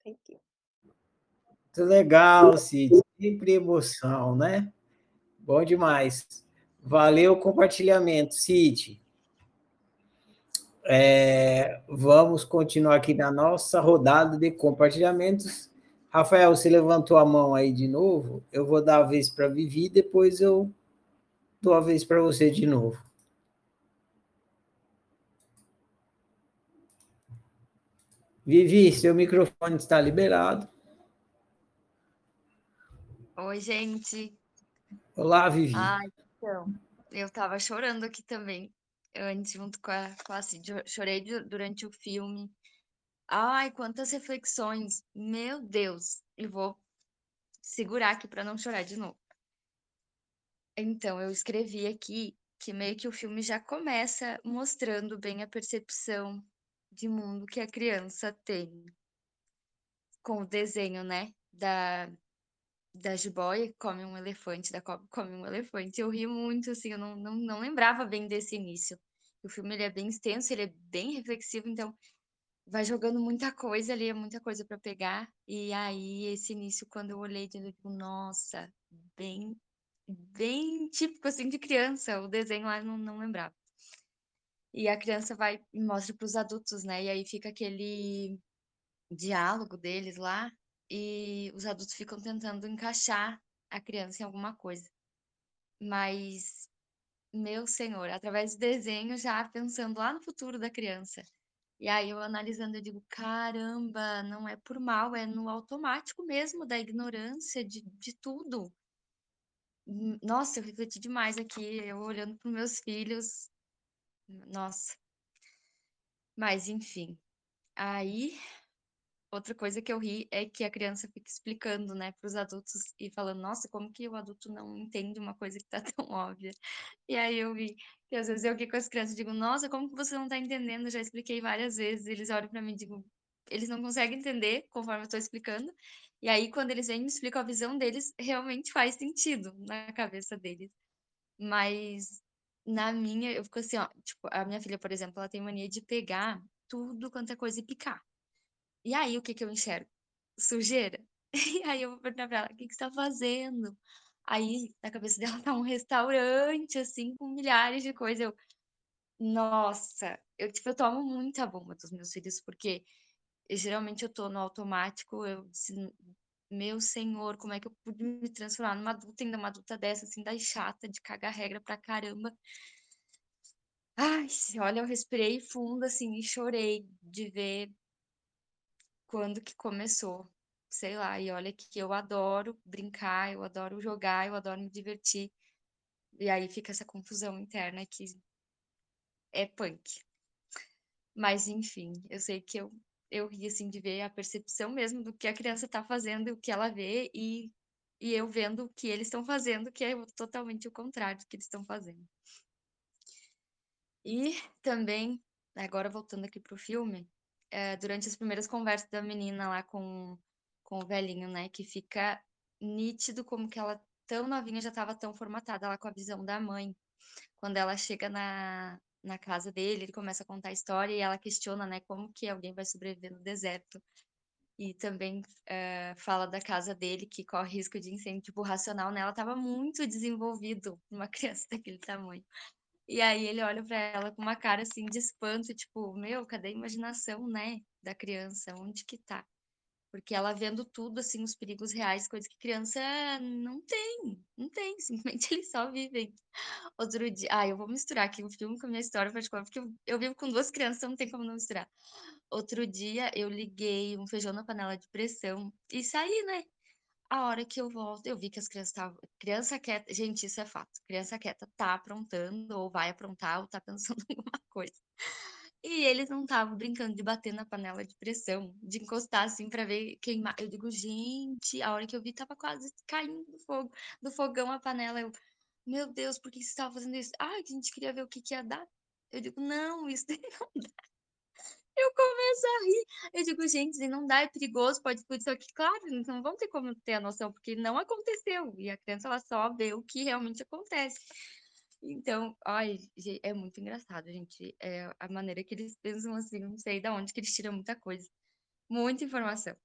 Thank you. Muito legal, Cid. Sempre emoção, né? Bom demais. Valeu o compartilhamento, Cid. É, vamos continuar aqui na nossa rodada de compartilhamentos. Rafael, você levantou a mão aí de novo. Eu vou dar a vez para Vivi, depois eu dou a vez para você de novo. Vivi, seu microfone está liberado. Oi, gente. Olá, Vivi. Ai, então, eu estava chorando aqui também, antes, junto com a, com a Cid. Chorei du- durante o filme. Ai, quantas reflexões. Meu Deus. E vou segurar aqui para não chorar de novo. Então, eu escrevi aqui que meio que o filme já começa mostrando bem a percepção de mundo que a criança tem com o desenho, né? Da, da jiboia come um elefante, da cobra come um elefante. Eu ri muito, assim, eu não, não, não lembrava bem desse início. O filme ele é bem extenso, ele é bem reflexivo, então vai jogando muita coisa ali, é muita coisa para pegar. E aí, esse início, quando eu olhei, eu digo, nossa, bem, bem típico assim de criança. O desenho lá eu não, não lembrava. E a criança vai e mostra para os adultos, né? E aí fica aquele diálogo deles lá, e os adultos ficam tentando encaixar a criança em alguma coisa. Mas, meu senhor, através do desenho, já pensando lá no futuro da criança. E aí eu analisando, eu digo, caramba, não é por mal, é no automático mesmo da ignorância de, de tudo. Nossa, eu refleti demais aqui, eu olhando para meus filhos. Nossa. Mas enfim. Aí, outra coisa que eu ri é que a criança fica explicando, né, para os adultos e falando, nossa, como que o adulto não entende uma coisa que tá tão óbvia? E aí eu vi que às vezes eu aqui com as crianças digo, nossa, como que você não tá entendendo? Eu já expliquei várias vezes. Eles olham para mim e digo, eles não conseguem entender conforme eu tô explicando. E aí, quando eles vêm me explicam a visão deles, realmente faz sentido na cabeça deles. Mas na minha, eu fico assim, ó, tipo, a minha filha, por exemplo, ela tem mania de pegar tudo quanto é coisa e picar. E aí, o que que eu enxergo? Sujeira. E aí eu vou perguntar pra ela, o que que você tá fazendo? Aí, na cabeça dela tá um restaurante, assim, com milhares de coisas. Eu, nossa, eu, tipo, eu tomo muita bomba dos meus filhos, porque geralmente eu tô no automático, eu, assim, meu senhor, como é que eu pude me transformar numa adulta, ainda uma adulta dessa, assim, da chata, de cagar regra pra caramba. Ai, olha, eu respirei fundo, assim, e chorei de ver quando que começou. Sei lá, e olha que eu adoro brincar, eu adoro jogar, eu adoro me divertir. E aí fica essa confusão interna que é punk. Mas enfim, eu sei que eu, eu ri assim de ver a percepção mesmo do que a criança tá fazendo e o que ela vê, e, e eu vendo o que eles estão fazendo, que é totalmente o contrário do que eles estão fazendo. E também, agora voltando aqui pro filme, eh, durante as primeiras conversas da menina lá com, com o velhinho, né, que fica nítido como que ela tão novinha já estava tão formatada lá com a visão da mãe. Quando ela chega na, na casa dele, ele começa a contar a história e ela questiona, né, como que alguém vai sobreviver no deserto. E também eh, fala da casa dele, que corre risco de incêndio, tipo, racional, né? Ela estava muito desenvolvido, uma criança daquele tamanho. E aí ele olha para ela com uma cara assim de espanto, tipo, meu, cadê a imaginação, né, da criança? Onde que tá? Porque ela vendo tudo, assim, os perigos reais, coisas que criança não tem, não tem, simplesmente eles só vivem. Outro dia, ah, eu vou misturar aqui o filme com a minha história particular, porque eu, eu vivo com duas crianças, então não tem como não misturar. Outro dia eu liguei um feijão na panela de pressão e saí, né? A hora que eu volto, eu vi que as crianças estavam. Criança quieta, gente, isso é fato. Criança quieta tá aprontando, ou vai aprontar, ou tá pensando em alguma coisa. E eles não estavam brincando de bater na panela de pressão, de encostar assim pra ver queimar. Eu digo, gente, a hora que eu vi tava quase caindo do fogo, do fogão a panela. Eu, meu Deus, por que você estava fazendo isso? Ah, que a gente queria ver o que, que ia dar. Eu digo, não, isso não dá. Eu começo a rir. Eu digo, gente, não dá, é perigoso, pode explodir. aqui. claro, não vão ter como ter a noção, porque não aconteceu. E a criança, ela só vê o que realmente acontece. Então, ai, é muito engraçado, gente. É a maneira que eles pensam assim, não sei de onde que eles tiram muita coisa. Muita informação.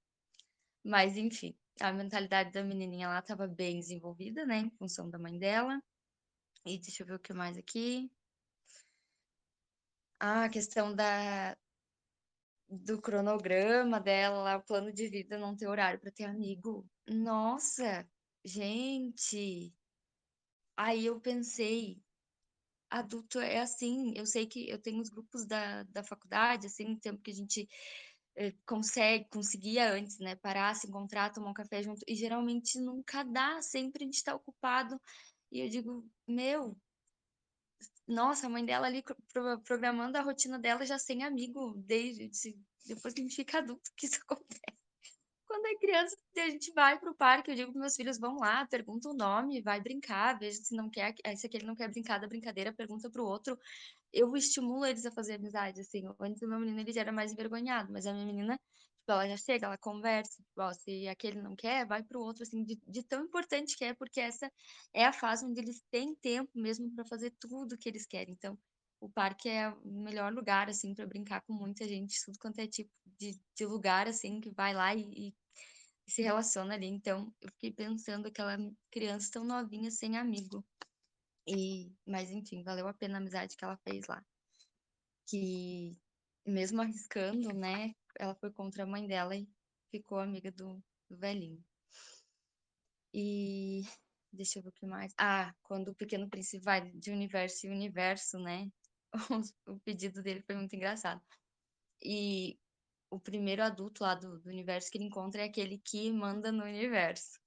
Mas, enfim, a mentalidade da menininha lá estava bem desenvolvida, né, em função da mãe dela. E deixa eu ver o que mais aqui. Ah, a questão da, do cronograma dela, o plano de vida não ter horário para ter amigo. Nossa, gente. Aí eu pensei, adulto é assim. Eu sei que eu tenho os grupos da, da faculdade, assim, no tempo que a gente eh, consegue, conseguia antes, né? Parar, se encontrar, tomar um café junto. E geralmente nunca dá, sempre a gente está ocupado. E eu digo, meu, nossa, a mãe dela ali programando a rotina dela já sem amigo, desde depois que a gente fica adulto que isso acontece. Quando é criança, a gente vai pro parque, eu digo para meus filhos, vão lá, pergunta o nome, vai brincar, veja se não quer, se aquele não quer brincar da brincadeira, pergunta pro outro. Eu estimulo eles a fazer amizade, assim. Antes o meu menino, ele já era mais envergonhado, mas a minha menina, tipo, ela já chega, ela conversa, tipo, ó, se aquele não quer, vai pro outro, assim, de, de tão importante que é, porque essa é a fase onde eles têm tempo mesmo para fazer tudo que eles querem. Então, o parque é o melhor lugar, assim, para brincar com muita gente, tudo quanto é tipo de, de lugar, assim, que vai lá e, e, se relaciona ali. Então, eu fiquei pensando aquela criança tão novinha, sem amigo. E, mas, enfim, valeu a pena a amizade que ela fez lá. Que, mesmo arriscando, né, ela foi contra a mãe dela e ficou amiga do, do velhinho. E deixa eu ver o que mais. Ah, quando o Pequeno Príncipe vai de universo em universo, né? o pedido dele foi muito engraçado. E o primeiro adulto lá do, do universo que ele encontra é aquele que manda no universo.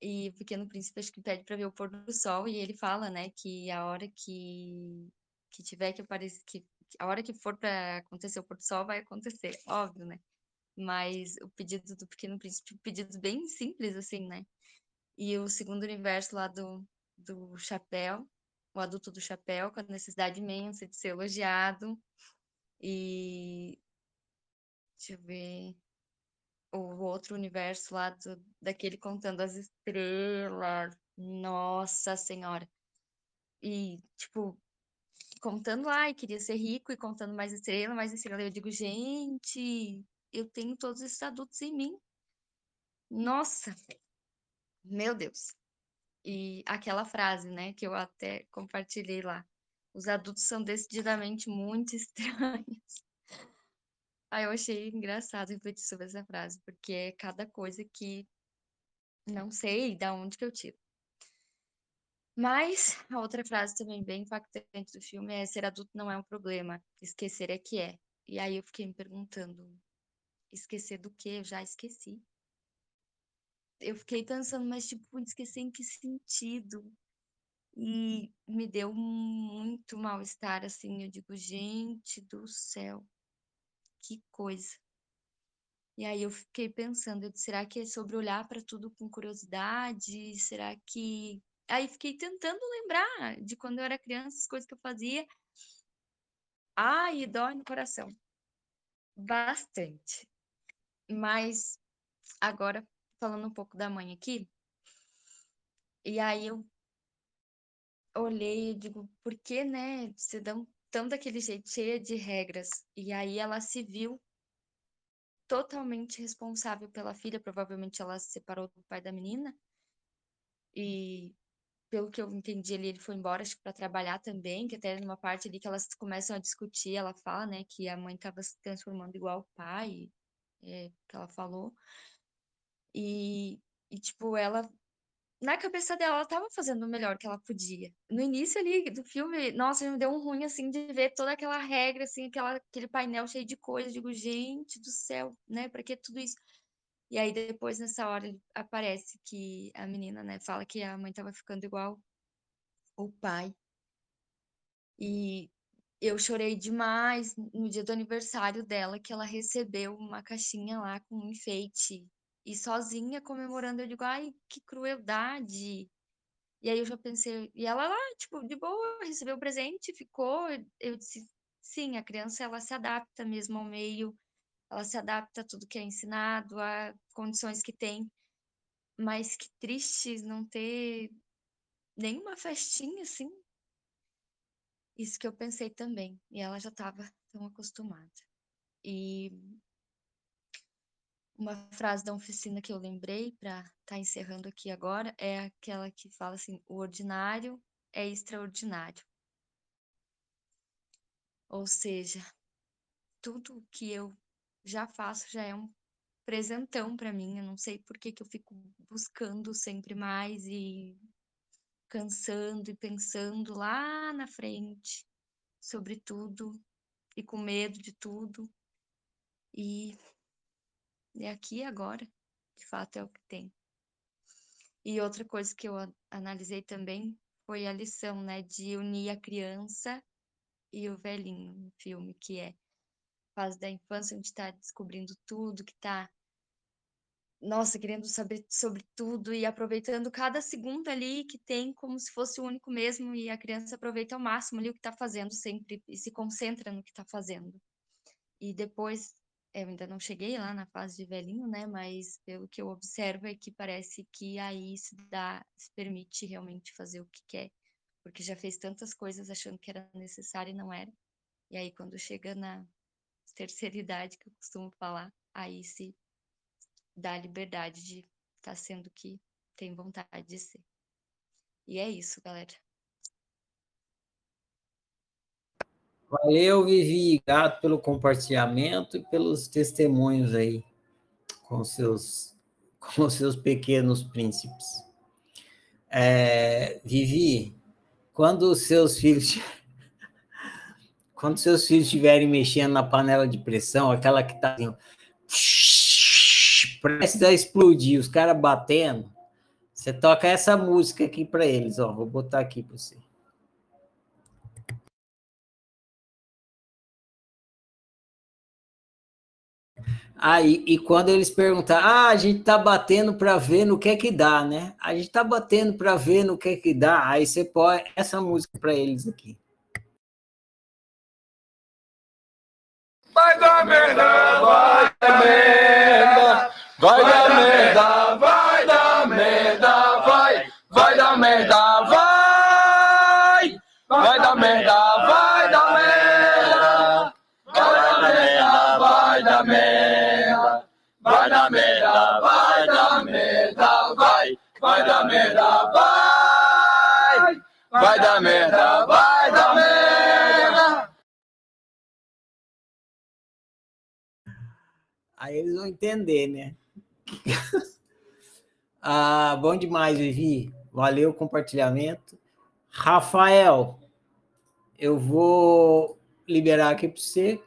E o Pequeno Príncipe acho que pede para ver o pôr do sol e ele fala, né, que a hora que que tiver que aparecer que a hora que for para acontecer o pôr do sol vai acontecer, óbvio, né? Mas o pedido do Pequeno Príncipe, um pedido bem simples assim, né? E o segundo universo lá do do chapéu o adulto do chapéu, com a necessidade imensa de ser elogiado. E deixa eu ver o outro universo lá do, daquele contando as estrelas. Nossa Senhora. E, tipo, contando lá, e queria ser rico e contando mais estrela, mais estrela. Eu digo, gente, eu tenho todos esses adultos em mim. Nossa, meu Deus. E aquela frase, né, que eu até compartilhei lá. Os adultos são decididamente muito estranhos. Aí eu achei engraçado refletir sobre essa frase, porque é cada coisa que não sei da onde que eu tiro. Mas a outra frase também bem impactante do filme é ser adulto não é um problema, esquecer é que é. E aí eu fiquei me perguntando, esquecer do que? Eu já esqueci eu fiquei pensando, mas tipo, esquecer em que sentido? E me deu muito mal-estar, assim. Eu digo, gente do céu, que coisa. E aí eu fiquei pensando, será que é sobre olhar para tudo com curiosidade? Será que. Aí fiquei tentando lembrar de quando eu era criança, as coisas que eu fazia. Ai, dói no coração. Bastante. Mas agora falando um pouco da mãe aqui. E aí eu olhei e digo, por que, né, se dão tão daquele jeito, cheia de regras? E aí ela se viu totalmente responsável pela filha, provavelmente ela se separou do pai da menina. E pelo que eu entendi ali, ele foi embora, acho que para trabalhar também, que até numa parte ali que elas começam a discutir, ela fala, né, que a mãe estava se transformando igual o pai, é, que ela falou. E, e, tipo, ela. Na cabeça dela, ela tava fazendo o melhor que ela podia. No início ali do filme, nossa, me deu um ruim, assim, de ver toda aquela regra, assim, aquela, aquele painel cheio de coisas. Digo, gente do céu, né? Pra que tudo isso? E aí, depois, nessa hora, aparece que a menina, né, fala que a mãe tava ficando igual o pai. E eu chorei demais no dia do aniversário dela, que ela recebeu uma caixinha lá com um enfeite e sozinha comemorando, eu digo, ai, que crueldade. E aí eu já pensei, e ela lá, tipo, de boa, recebeu o presente, ficou. Eu disse, sim, a criança ela se adapta mesmo ao meio, ela se adapta a tudo que é ensinado, a condições que tem. Mas que triste não ter nenhuma festinha assim. Isso que eu pensei também. E ela já estava tão acostumada. E uma frase da oficina que eu lembrei para estar tá encerrando aqui agora é aquela que fala assim: o ordinário é extraordinário. Ou seja, tudo que eu já faço já é um presentão para mim. Eu não sei por que, que eu fico buscando sempre mais e cansando e pensando lá na frente sobre tudo e com medo de tudo. E é aqui agora, de fato, é o que tem. E outra coisa que eu analisei também foi a lição, né, de unir a criança e o velhinho no filme, que é fase da infância, onde está descobrindo tudo, que está nossa, querendo saber sobre tudo e aproveitando cada segundo ali que tem como se fosse o único mesmo, e a criança aproveita ao máximo ali o que está fazendo sempre e se concentra no que está fazendo. E depois, eu ainda não cheguei lá na fase de velhinho, né? Mas pelo que eu observo é que parece que aí se dá, se permite realmente fazer o que quer, porque já fez tantas coisas achando que era necessário e não era. E aí quando chega na terceira idade, que eu costumo falar, aí se dá a liberdade de estar tá sendo o que tem vontade de ser. E é isso, galera. Valeu, Vivi. Grato pelo compartilhamento e pelos testemunhos aí com seus, com seus pequenos príncipes. É, Vivi, quando os seus filhos quando seus filhos estiverem mexendo na panela de pressão, aquela que está assim, prestes a explodir, os caras batendo, você toca essa música aqui para eles, ó. Vou botar aqui para você. Aí, e, quando eles perguntar, ah, a gente tá batendo para ver no que é que dá, né? A gente tá batendo para ver no que é que dá. Aí você põe essa música para eles aqui. Vai dar merda, vai dar merda. Vai dar merda, vai dar merda, vai, vai dar merda, vai, vai dar merda, vai dar merda, vai dar merda, vai, vai dar merda, vai, dar merda. Aí eles vão entender, né? ah, bom demais, Vivi. Valeu o compartilhamento. Rafael, eu vou liberar aqui para você.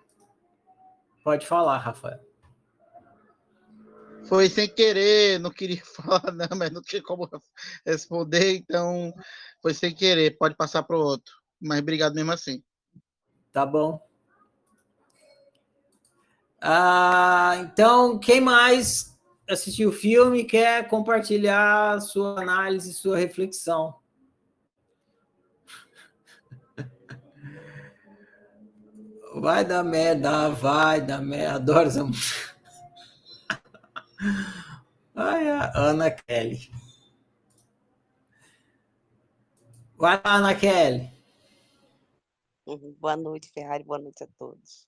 Pode falar, Rafael. Foi sem querer, não queria falar, não, mas não tinha como responder, então foi sem querer. Pode passar para o outro. Mas obrigado mesmo assim. Tá bom. Ah, então, quem mais assistiu o filme quer compartilhar sua análise, sua reflexão. Vai dar merda, vai dar merda. Adoro essa música. Ai, a Ana Kelly. Vai lá, Ana Kelly. Uhum. Boa noite, Ferrari. Boa noite a todos.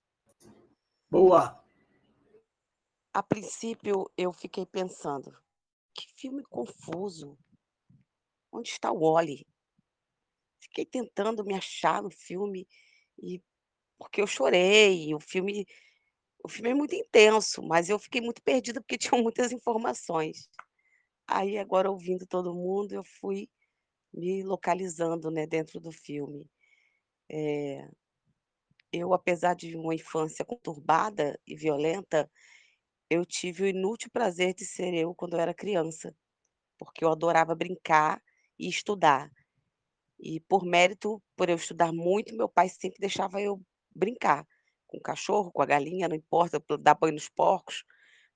Boa a princípio eu fiquei pensando, que filme confuso. Onde está o Wally? Fiquei tentando me achar no filme e porque eu chorei, o filme o filme é muito intenso, mas eu fiquei muito perdida porque tinham muitas informações. Aí agora ouvindo todo mundo, eu fui me localizando, né, dentro do filme. É, eu, apesar de uma infância conturbada e violenta, eu tive o inútil prazer de ser eu quando eu era criança, porque eu adorava brincar e estudar. E por mérito, por eu estudar muito, meu pai sempre deixava eu brincar com o cachorro, com a galinha, não importa, dar banho nos porcos,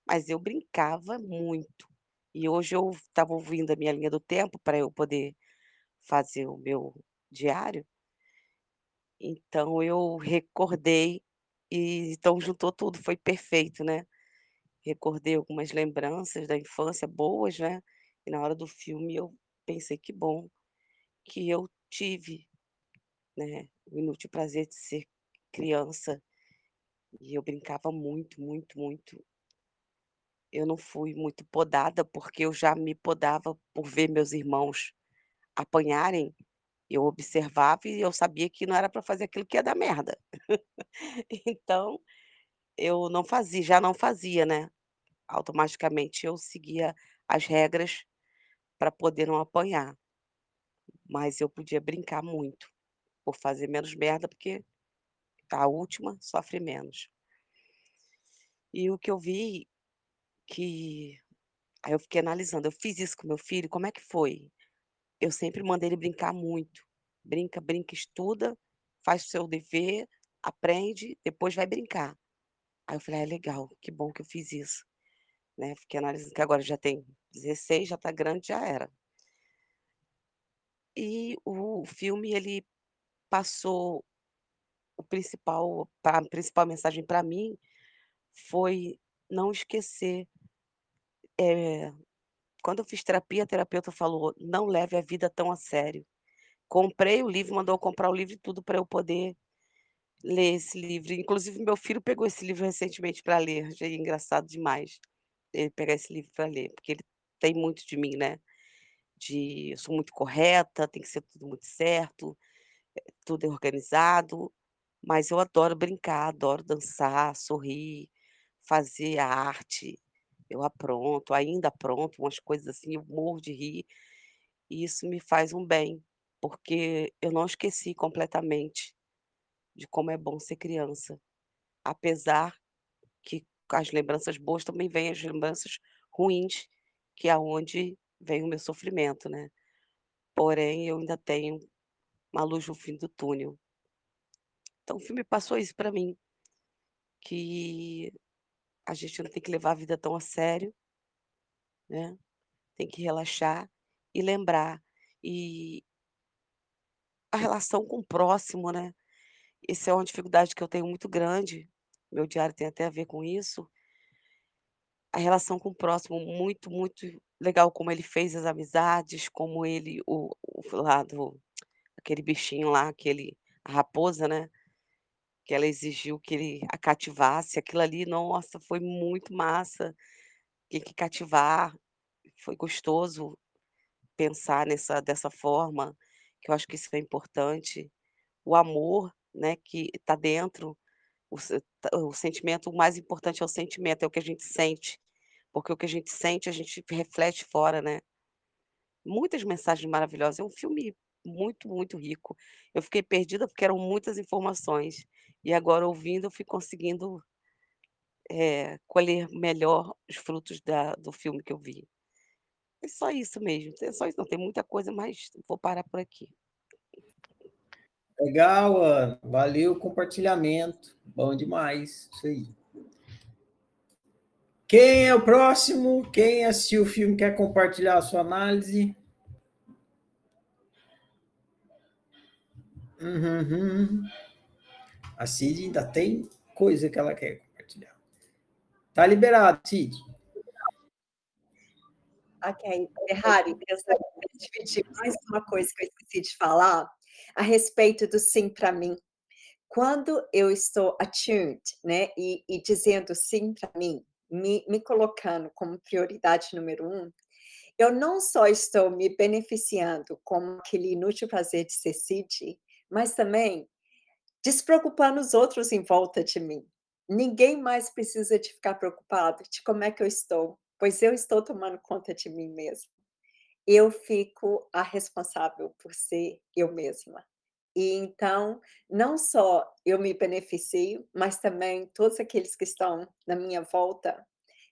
mas eu brincava muito. E hoje eu estava ouvindo a minha linha do tempo para eu poder fazer o meu diário, então eu recordei e então juntou tudo, foi perfeito, né. Recordei algumas lembranças da infância boas, né, e na hora do filme eu pensei: "Que bom que eu tive, né, o inútil prazer de ser criança", e eu brincava muito, muito, muito. Eu não fui muito podada, porque eu já me podava por ver meus irmãos apanharem, eu observava e eu sabia que não era para fazer aquilo que ia dar merda. Então, eu não fazia já não fazia, né, automaticamente eu seguia as regras para poder não apanhar. Mas eu podia brincar muito, por fazer menos merda, porque a última sofre menos. E o que eu vi que aí eu fiquei analisando, eu fiz isso com meu filho, como é que foi? Eu sempre mandei ele brincar muito. Brinca, brinca, estuda, faz o seu dever, aprende, depois vai brincar. Aí eu falei: "Ah, legal, que bom que eu fiz isso", né, fiquei analisando que agora já tem 16, já tá grande, já era. E o filme ele passou o principal a principal mensagem para mim foi não esquecer eh, quando eu fiz terapia, a terapeuta falou: "Não leve a vida tão a sério". Comprei o livro, mandou eu comprar o livro e tudo para eu poder ler esse livro. Inclusive meu filho pegou esse livro recentemente para ler, achei engraçado demais, ele pegar esse livro para ler, porque ele tem muito de mim, né, de eu sou muito correta, tem que ser tudo muito certo, eh, tudo é organizado, mas eu adoro brincar, adoro dançar, sorrir, fazer arte, eu apronto, ainda apronto umas coisas assim, eu morro de rir, e isso me faz um bem, porque eu não esqueci completamente de como é bom ser criança, apesar que as lembranças boas também vêm as lembranças ruins, que é aonde vem o meu sofrimento, né. Porém, eu ainda tenho uma luz no fim do túnel. Então o filme passou isso para mim. Que a gente não tem que levar a vida tão a sério. Né, tem que relaxar e lembrar, e a relação com o próximo, né, esse é uma dificuldade que eu tenho muito grande, meu diário tem até a ver com isso. A relação com o próximo muito, muito legal, como ele fez as amizades, como ele o o aquele bichinho lá, aquele a raposa, né, que ela exigiu que ele a cativasse, aquilo ali, nossa, foi muito massa, tem que cativar, foi gostoso pensar nessa dessa forma, que eu acho que isso é importante. O amor, né, que está dentro, o se o sentimento o mais importante é o sentimento, é o que a gente sente, porque o que a gente sente, a gente reflete fora, né. Muitas mensagens maravilhosas, é um filme muito, muito rico. Eu fiquei perdida, porque eram muitas informações, e agora ouvindo eu fui conseguindo eh, colher melhor os frutos da do filme que eu vi. É só isso mesmo, é só isso não, tem muita coisa, mas vou parar por aqui. Legal, Ana, valeu o compartilhamento, bom demais, isso aí. Quem é o próximo? Quem assistiu o filme quer compartilhar a sua análise? Uhum. A Cid ainda tem coisa que ela quer compartilhar. Tá liberado, Cid. Ok, Ferrari, eu só queria dividir mais uma coisa que eu esqueci de falar, a respeito do sim para mim. Quando eu estou attuned, né, e e dizendo sim para mim, me me colocando como prioridade número 1, eu não só estou me beneficiando com aquele inútil prazer de ser Cid, mas também despreocupando os outros em volta de mim. Ninguém mais precisa de ficar preocupado de como é que eu estou, pois eu estou tomando conta de mim mesma. Eu fico a responsável por ser eu mesma. E então, não só eu me beneficio, mas também todos aqueles que estão na minha volta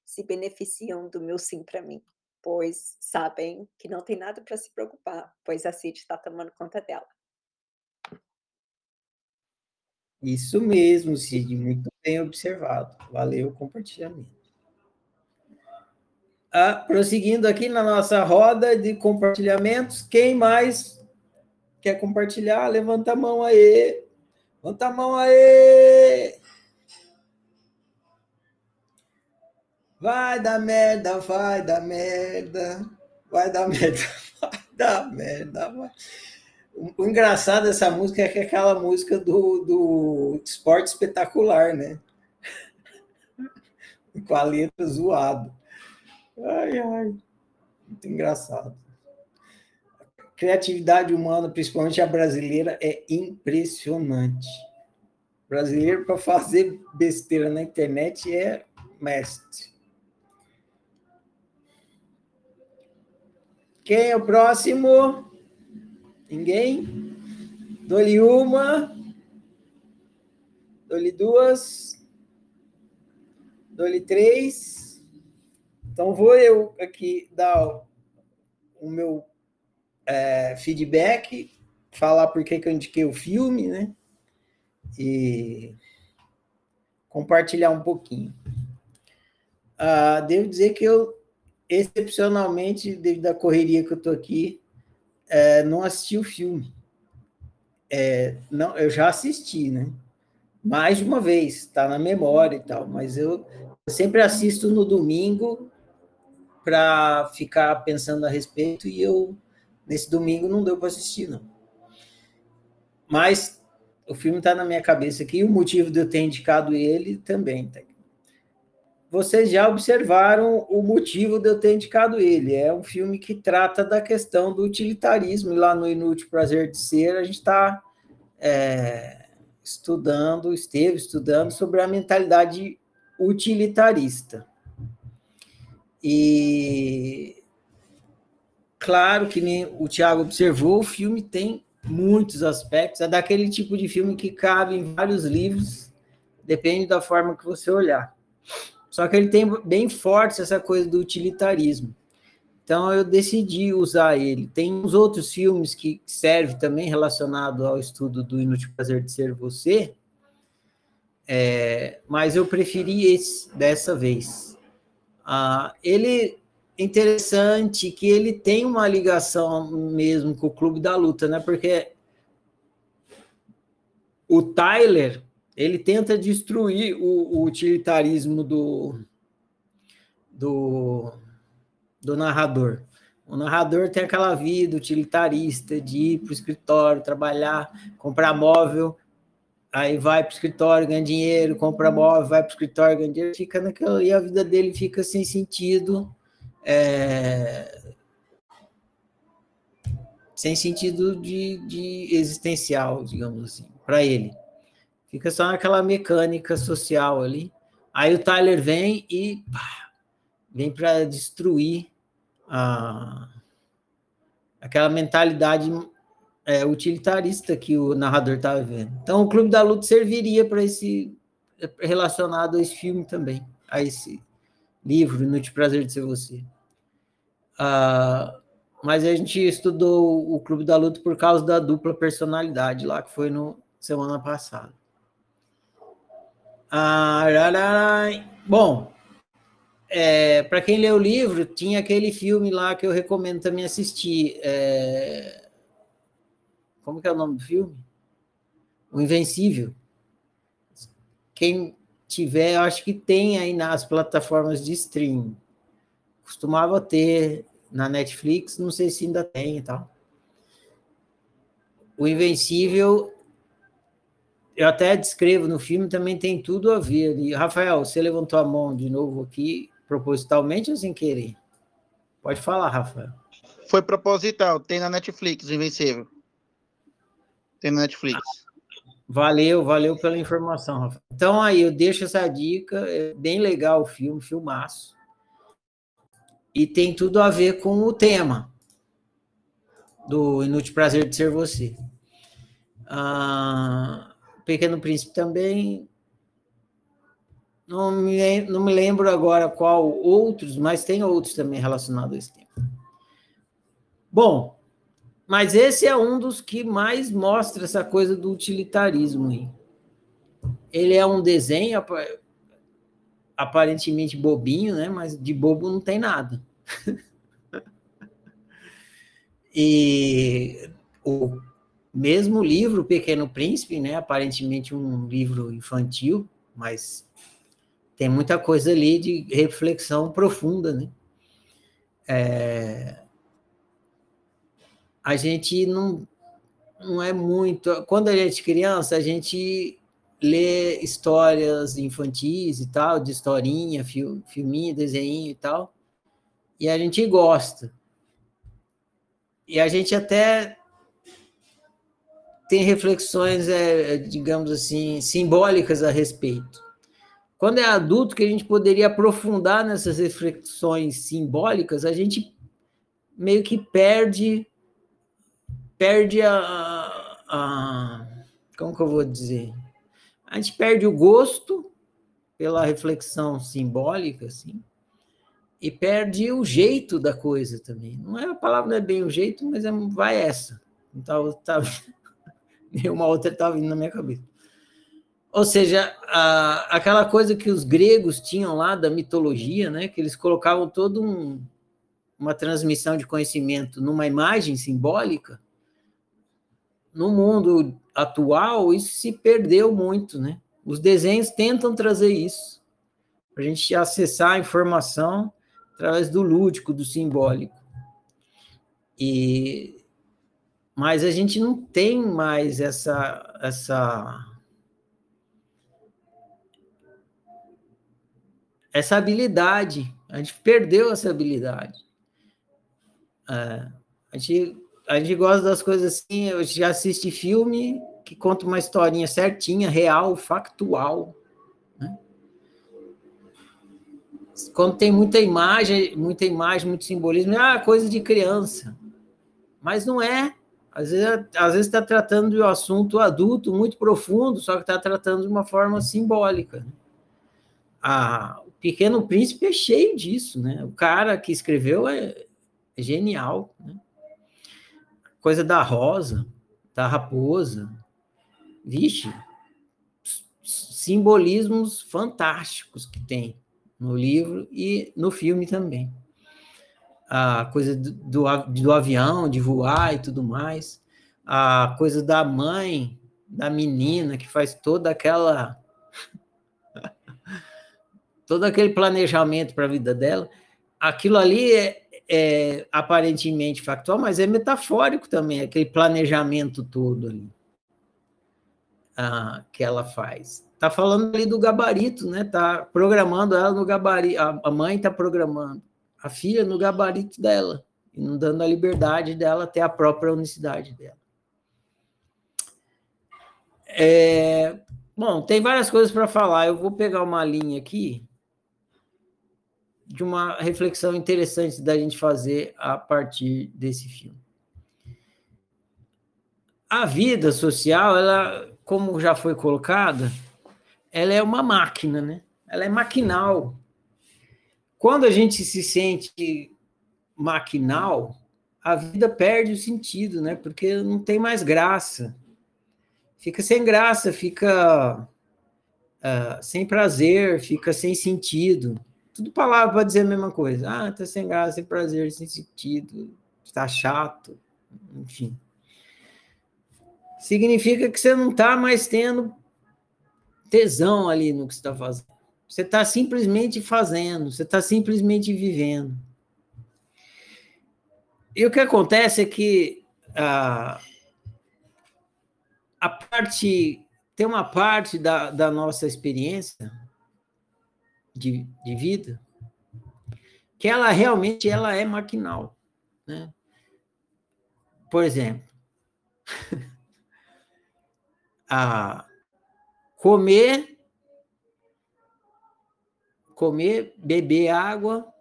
se beneficiam do meu sim para mim, pois sabem que não tem nada para se preocupar, pois a Cid está tomando conta dela. Isso mesmo, Cid, muito bem observado. Valeu o compartilhamento. Ah, prosseguindo aqui na nossa roda de compartilhamentos, quem mais quer compartilhar? Levanta a mão aí. Levanta a mão aí. Vai dar merda, vai dar merda. Vai dar merda, vai dar merda. Vai. O engraçado dessa música é que é aquela música do, do esporte espetacular, né? Com a letra zoada. Ai, ai. Muito engraçado. A criatividade humana, principalmente a brasileira, é impressionante. Brasileiro, para fazer besteira na internet, é mestre. Quem é o próximo? Ninguém? Dou-lhe uma. Dou-lhe duas. Dou-lhe três. Então, vou eu aqui dar o meu é, feedback, falar por que, eu indiquei o filme, né? E compartilhar um pouquinho. Ah, devo dizer que eu, excepcionalmente, devido à correria que eu estou aqui, é, não assisti o filme. É, não, eu já assisti, né? Mais de uma vez, está na memória e tal, mas eu, eu sempre assisto no domingo para ficar pensando a respeito e eu nesse domingo não deu para assistir não. Mas o filme está na minha cabeça aqui, e o motivo de eu ter indicado ele também tá vocês já observaram o motivo de eu ter indicado ele. É um filme que trata da questão do utilitarismo. E lá no Inútil Prazer de Ser, a gente está é, estudando, esteve estudando sobre a mentalidade utilitarista. E claro que nem o Tiago observou, o filme tem muitos aspectos. É daquele tipo de filme que cabe em vários livros, depende da forma que você olhar. Só que ele tem bem forte essa coisa do utilitarismo. Então eu decidi usar ele. Tem uns outros filmes que servem também relacionado ao estudo do Inútil Prazer de Ser Você, é, mas eu preferi esse dessa vez. Ah, ele é interessante que ele tem uma ligação mesmo com o Clube da Luta, né? Porque o Tyler ele tenta destruir o, o utilitarismo do, do, do narrador. O narrador tem aquela vida utilitarista de ir para o escritório, trabalhar, comprar móvel, aí vai para o escritório, ganha dinheiro, compra móvel, vai para o escritório, ganha dinheiro, fica naquela, e a vida dele fica sem sentido, é, sem sentido de, de existencial, digamos assim, para ele. Fica só naquela mecânica social ali. Aí o Tyler vem e pá, vem para destruir a, aquela mentalidade é, utilitarista que o narrador estava vendo. Então, o Clube da Luta serviria para esse relacionado a esse filme também, a esse livro, Inútil Prazer de Ser Você. Ah, mas a gente estudou o Clube da Luta por causa da dupla personalidade lá, que foi no semana passada. Ah, bom, é, para quem lê o livro, tinha aquele filme lá que eu recomendo também assistir. É, como que é o nome do filme? O Invencível. Quem tiver, eu acho que tem aí nas plataformas de streaming. Costumava ter na Netflix, não sei se ainda tem e tal. O Invencível eu até descrevo no filme, também tem tudo a ver ali. Rafael, você levantou a mão de novo aqui, propositalmente ou sem querer? Pode falar, Rafael. Foi proposital, tem na Netflix, Invencível. Tem na Netflix. Valeu, valeu pela informação, Rafael. Então aí, eu deixo essa dica, é bem legal o filme, filmaço. E tem tudo a ver com o tema do Inútil Prazer de Ser Você. Ah, Pequeno Príncipe também. Não me, não me lembro agora qual outros, mas tem outros também relacionados a esse tema. Bom, mas esse é um dos que mais mostra essa coisa do utilitarismo. Aí. Ele é um desenho aparentemente bobinho, né? Mas de bobo não tem nada. e o mesmo o livro Pequeno Príncipe, né, aparentemente um livro infantil, mas tem muita coisa ali de reflexão profunda, né? É, a gente não, não é muito. Quando a gente é criança, a gente lê histórias infantis e tal, de historinha, fil, filminho, desenho e tal, e a gente gosta. E a gente até tem reflexões, é, digamos assim, simbólicas a respeito. Quando é adulto, que a gente poderia aprofundar nessas reflexões simbólicas, a gente meio que perde perde a, a como que eu vou dizer? A gente perde o gosto pela reflexão simbólica, assim, e perde o jeito da coisa também. Não é a palavra não é bem o jeito, mas é, vai essa. Então, tá, uma outra estava vindo na minha cabeça. Ou seja, a, aquela coisa que os gregos tinham lá da mitologia, né, que eles colocavam todo um, uma transmissão de conhecimento numa imagem simbólica, no mundo atual, isso se perdeu muito, né? Os desenhos tentam trazer isso, para a gente acessar a informação através do lúdico, do simbólico. E mas a gente não tem mais essa essa essa habilidade. A gente perdeu essa habilidade. É, a gente a gente gosta das coisas assim, eu já assisti filme que conta uma historinha certinha, real, factual. Né? Quando tem muita imagem, muita imagem, muito simbolismo, é coisa de criança. Mas não é. Às vezes às vezes está tratando de um assunto adulto muito profundo, só que está tratando de uma forma simbólica. Ah, o Pequeno Príncipe é cheio disso, né? O cara que escreveu é, é genial, né? coisa da rosa, da raposa. Vixe, simbolismos fantásticos que tem no livro e no filme também. A coisa do, do, do avião, de voar e tudo mais. A coisa da mãe, da menina, que faz toda aquela. todo aquele planejamento para a vida dela. Aquilo ali é, é aparentemente factual, mas é metafórico também, aquele planejamento todo ali ah, que ela faz. Está falando ali do gabarito, né? Está programando ela no gabarito. A mãe está programando a filha no gabarito dela e não dando a liberdade dela ter a própria unicidade dela. É, bom, tem várias coisas para falar. Eu vou pegar uma linha aqui de uma reflexão interessante da gente fazer a partir desse filme. A vida social, ela, como já foi colocada, ela é uma máquina, né? Ela é maquinal. Quando a gente se sente maquinal, a vida perde o sentido, né? Porque não tem mais graça. Fica sem graça, fica uh, sem prazer, fica sem sentido tudo palavra para dizer a mesma coisa. Ah, tá sem graça, sem prazer, sem sentido, está chato, enfim. Significa que você não está mais tendo tesão ali no que você está fazendo. Você está simplesmente fazendo, você está simplesmente vivendo. E o que acontece é que a, a parte, tem uma parte da, da nossa experiência de, de vida, que ela realmente ela é maquinal. Né? Por exemplo, a comer, comer, beber água,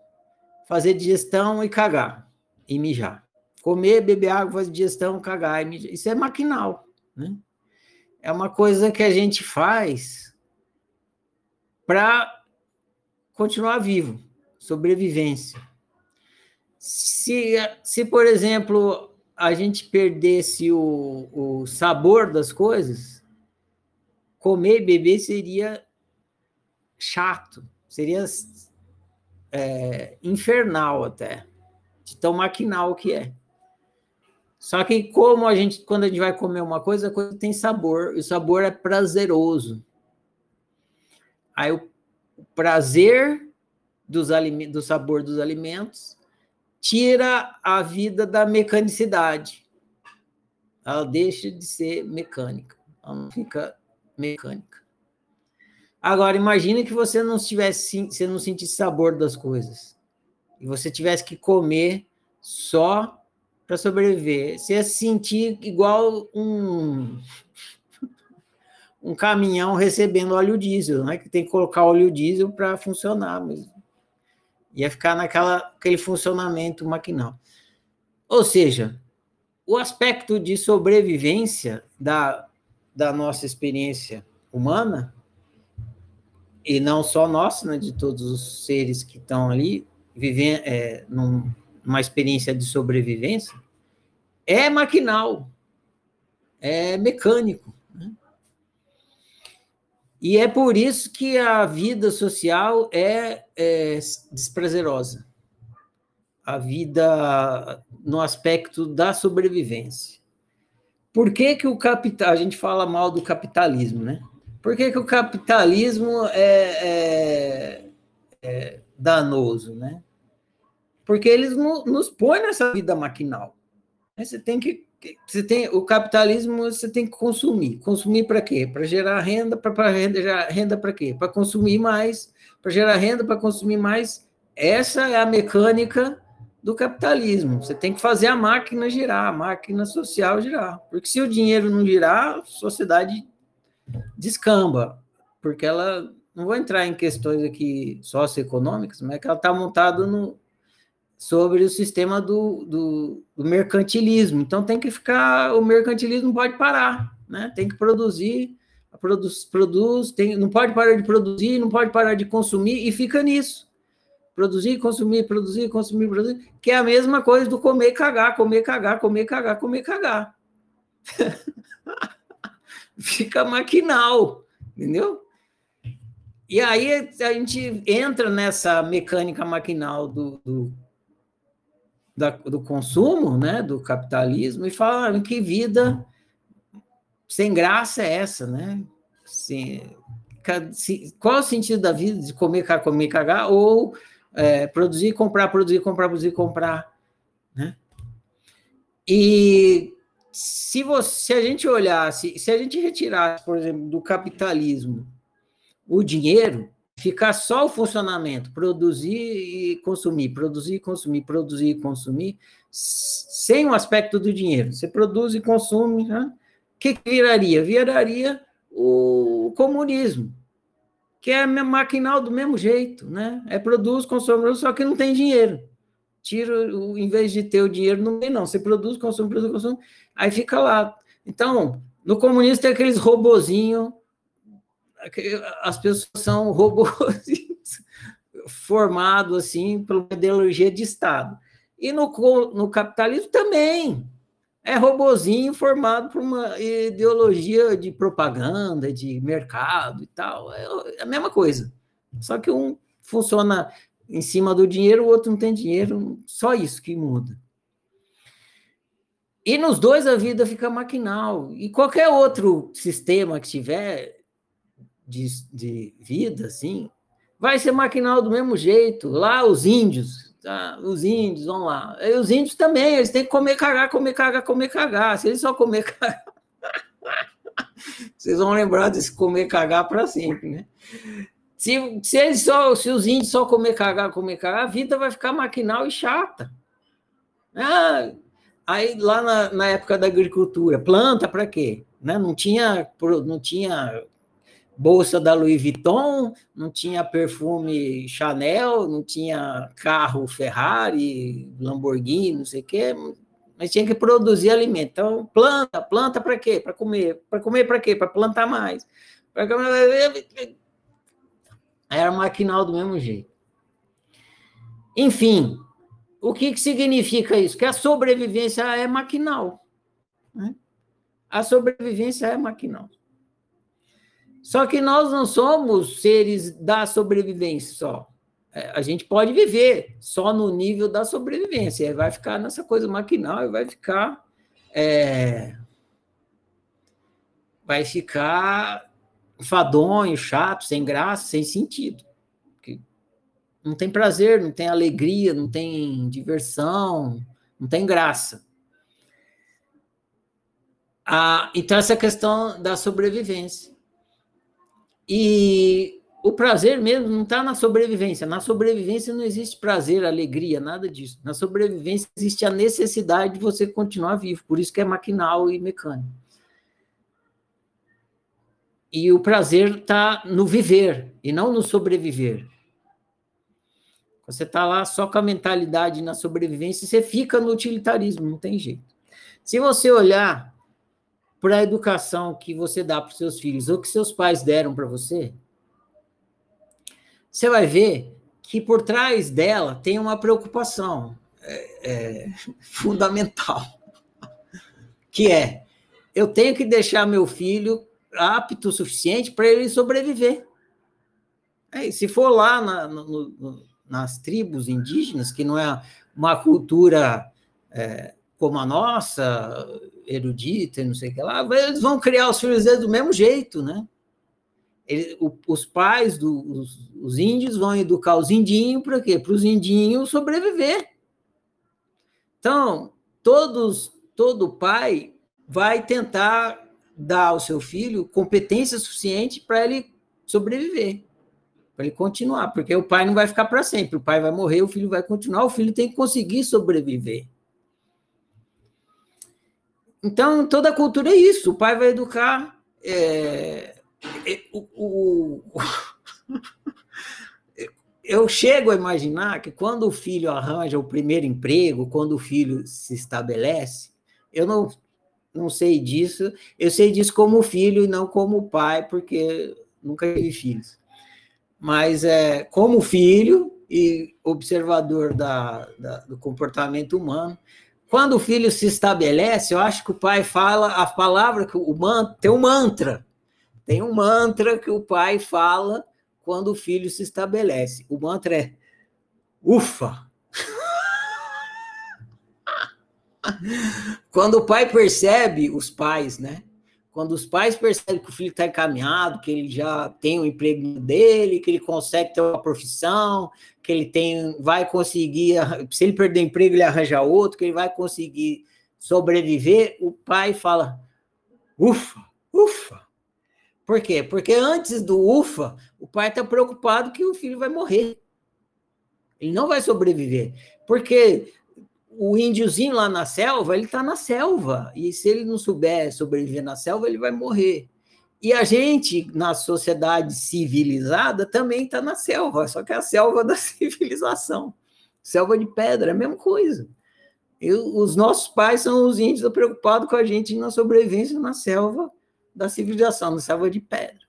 fazer digestão e cagar e mijar. Comer, beber água, fazer digestão, cagar e mijar. Isso é maquinal, né? É uma coisa que a gente faz para continuar vivo, sobrevivência. Se, se por exemplo, a gente perdesse o, o sabor das coisas, comer e beber seria chato, seria é, infernal até, de tão maquinal que é. Só que como a gente, quando a gente vai comer uma coisa, a coisa tem sabor, e o sabor é prazeroso. Aí o prazer dos do sabor dos alimentos tira a vida da mecanicidade. Ela deixa de ser mecânica, ela não fica mecânica. Agora, imagine que você não tivesse, você não sentisse sabor das coisas e você tivesse que comer só para sobreviver. Você ia se sentir igual um um caminhão recebendo óleo diesel, né? Que tem que colocar óleo diesel para funcionar, mas ia ficar naquela aquele funcionamento maquinal. Ou seja, o aspecto de sobrevivência da, da nossa experiência humana e não só nossa, né, de todos os seres que estão ali vivendo é, num, numa experiência de sobrevivência, é maquinal, é mecânico. Né? E é por isso que a vida social é, é desprazerosa. A vida no aspecto da sobrevivência. Por que, que o capital, a gente fala mal do capitalismo, né? Por que, que o capitalismo é, é, é danoso, né? Porque eles no, nos põem nessa vida maquinal. Você tem que você tem o capitalismo você tem que consumir. Consumir para quê? Para gerar renda para renda renda para quê? Para consumir mais para gerar renda para consumir mais. Essa é a mecânica do capitalismo. Você tem que fazer a máquina girar a máquina social girar. Porque se o dinheiro não girar a sociedade descamba, porque ela não vou entrar em questões aqui socioeconômicas, mas é que ela está montada no, sobre o sistema do, do, do, mercantilismo. Então tem que ficar, o mercantilismo pode parar, né? Tem que produzir, produz, produz tem, não pode parar de produzir, não pode parar de consumir e fica nisso. Produzir, consumir, produzir, consumir, produzir, que é a mesma coisa do comer, cagar, comer, cagar, comer, cagar, comer, cagar. fica maquinal, entendeu? E aí a gente entra nessa mecânica maquinal do, do, da, do consumo, né, do capitalismo, e fala ah, que vida sem graça é essa, né? Assim, qual o sentido da vida de comer, comer, cagar, ou é, produzir, comprar, produzir, comprar, produzir, comprar, né? E se, você, se a gente olhasse, se a gente retirasse, por exemplo, do capitalismo o dinheiro, ficar só o funcionamento, produzir e consumir, produzir e consumir, produzir e consumir, sem o aspecto do dinheiro. Você produz e consome, né? o que, viraria? Viraria o comunismo, que é maquinal do mesmo jeito, né? É produz, consome, só que não tem dinheiro tira, em vez de ter o dinheiro, não tem, não. Você produz, consome, produz, consome, aí fica lá. Então, no comunismo tem aqueles robozinhos, as pessoas são robozinhos formados assim pela ideologia de Estado. E no, no capitalismo também é robozinho formado por uma ideologia de propaganda, de mercado e tal. É a mesma coisa. Só que um funciona em cima do dinheiro, o outro não tem dinheiro, só isso que muda. E nos dois a vida fica maquinal. E qualquer outro sistema que tiver de, de vida, assim, vai ser maquinal do mesmo jeito. Lá os índios, tá? os índios, vão lá. E os índios também, eles têm que comer, cagar, comer, cagar, comer, cagar. Se eles só comer, cagar... Vocês vão lembrar desse comer, cagar para sempre, né? Se, se, eles só, se os índios só comer cagar, comer cagar, a vida vai ficar maquinal e chata. Ah, aí lá na, na época da agricultura, planta para quê? Né? Não tinha, não tinha bolsa da Louis Vuitton, não tinha perfume Chanel, não tinha carro Ferrari, Lamborghini, não sei o quê, mas tinha que produzir alimento. Então, planta, planta para quê? Para comer. Para comer para quê? Para plantar mais. Pra... Era maquinal do mesmo jeito. Enfim, o que, que significa isso? Que a sobrevivência é maquinal. Né? A sobrevivência é maquinal. Só que nós não somos seres da sobrevivência só. É, a gente pode viver só no nível da sobrevivência, vai ficar nessa coisa maquinal e vai ficar é, vai ficar fadonho, chato, sem graça, sem sentido. Não tem prazer, não tem alegria, não tem diversão, não tem graça. Ah, então, essa questão da sobrevivência. E o prazer mesmo não está na sobrevivência. Na sobrevivência não existe prazer, alegria, nada disso. Na sobrevivência existe a necessidade de você continuar vivo. Por isso que é maquinal e mecânico. E o prazer está no viver e não no sobreviver. Você está lá só com a mentalidade na sobrevivência, você fica no utilitarismo, não tem jeito. Se você olhar para a educação que você dá para os seus filhos ou que seus pais deram para você, você vai ver que por trás dela tem uma preocupação é, é, fundamental, que é eu tenho que deixar meu filho apto o suficiente para ele sobreviver. É, se for lá na, no, nas tribos indígenas, que não é uma cultura é, como a nossa, erudita, não sei o que lá, eles vão criar os filhos deles do mesmo jeito, né? O, os pais dos do, os índios vão educar os indinhos para quê? Para os indinhos sobreviver. Então, todos, todo pai vai tentar dar ao seu filho competência suficiente para ele sobreviver, para ele continuar, porque o pai não vai ficar para sempre, o pai vai morrer, o filho vai continuar, o filho tem que conseguir sobreviver. Então, toda cultura é isso, o pai vai educar. É, é, o, o, eu chego a imaginar que quando o filho arranja o primeiro emprego, quando o filho se estabelece, eu não não sei disso. Eu sei disso como filho e não como pai, porque nunca tive filhos. Mas é, como filho e observador da, da, do comportamento humano, quando o filho se estabelece, eu acho que o pai fala a palavra que o man, tem um mantra. Tem um mantra que o pai fala quando o filho se estabelece. O mantra é ufa. Quando o pai percebe, os pais, né? Quando os pais percebem que o filho está encaminhado, que ele já tem o emprego dele, que ele consegue ter uma profissão, que ele tem, vai conseguir, se ele perder emprego, ele arranja outro, que ele vai conseguir sobreviver, o pai fala: ufa, ufa. Por quê? Porque antes do ufa, o pai está preocupado que o filho vai morrer. Ele não vai sobreviver. Porque o índiozinho lá na selva, ele está na selva. E se ele não souber sobreviver na selva, ele vai morrer. E a gente, na sociedade civilizada, também está na selva, só que é a selva da civilização. Selva de pedra, é a mesma coisa. Eu, os nossos pais são os índios preocupados com a gente na sobrevivência na selva da civilização, na selva de pedra.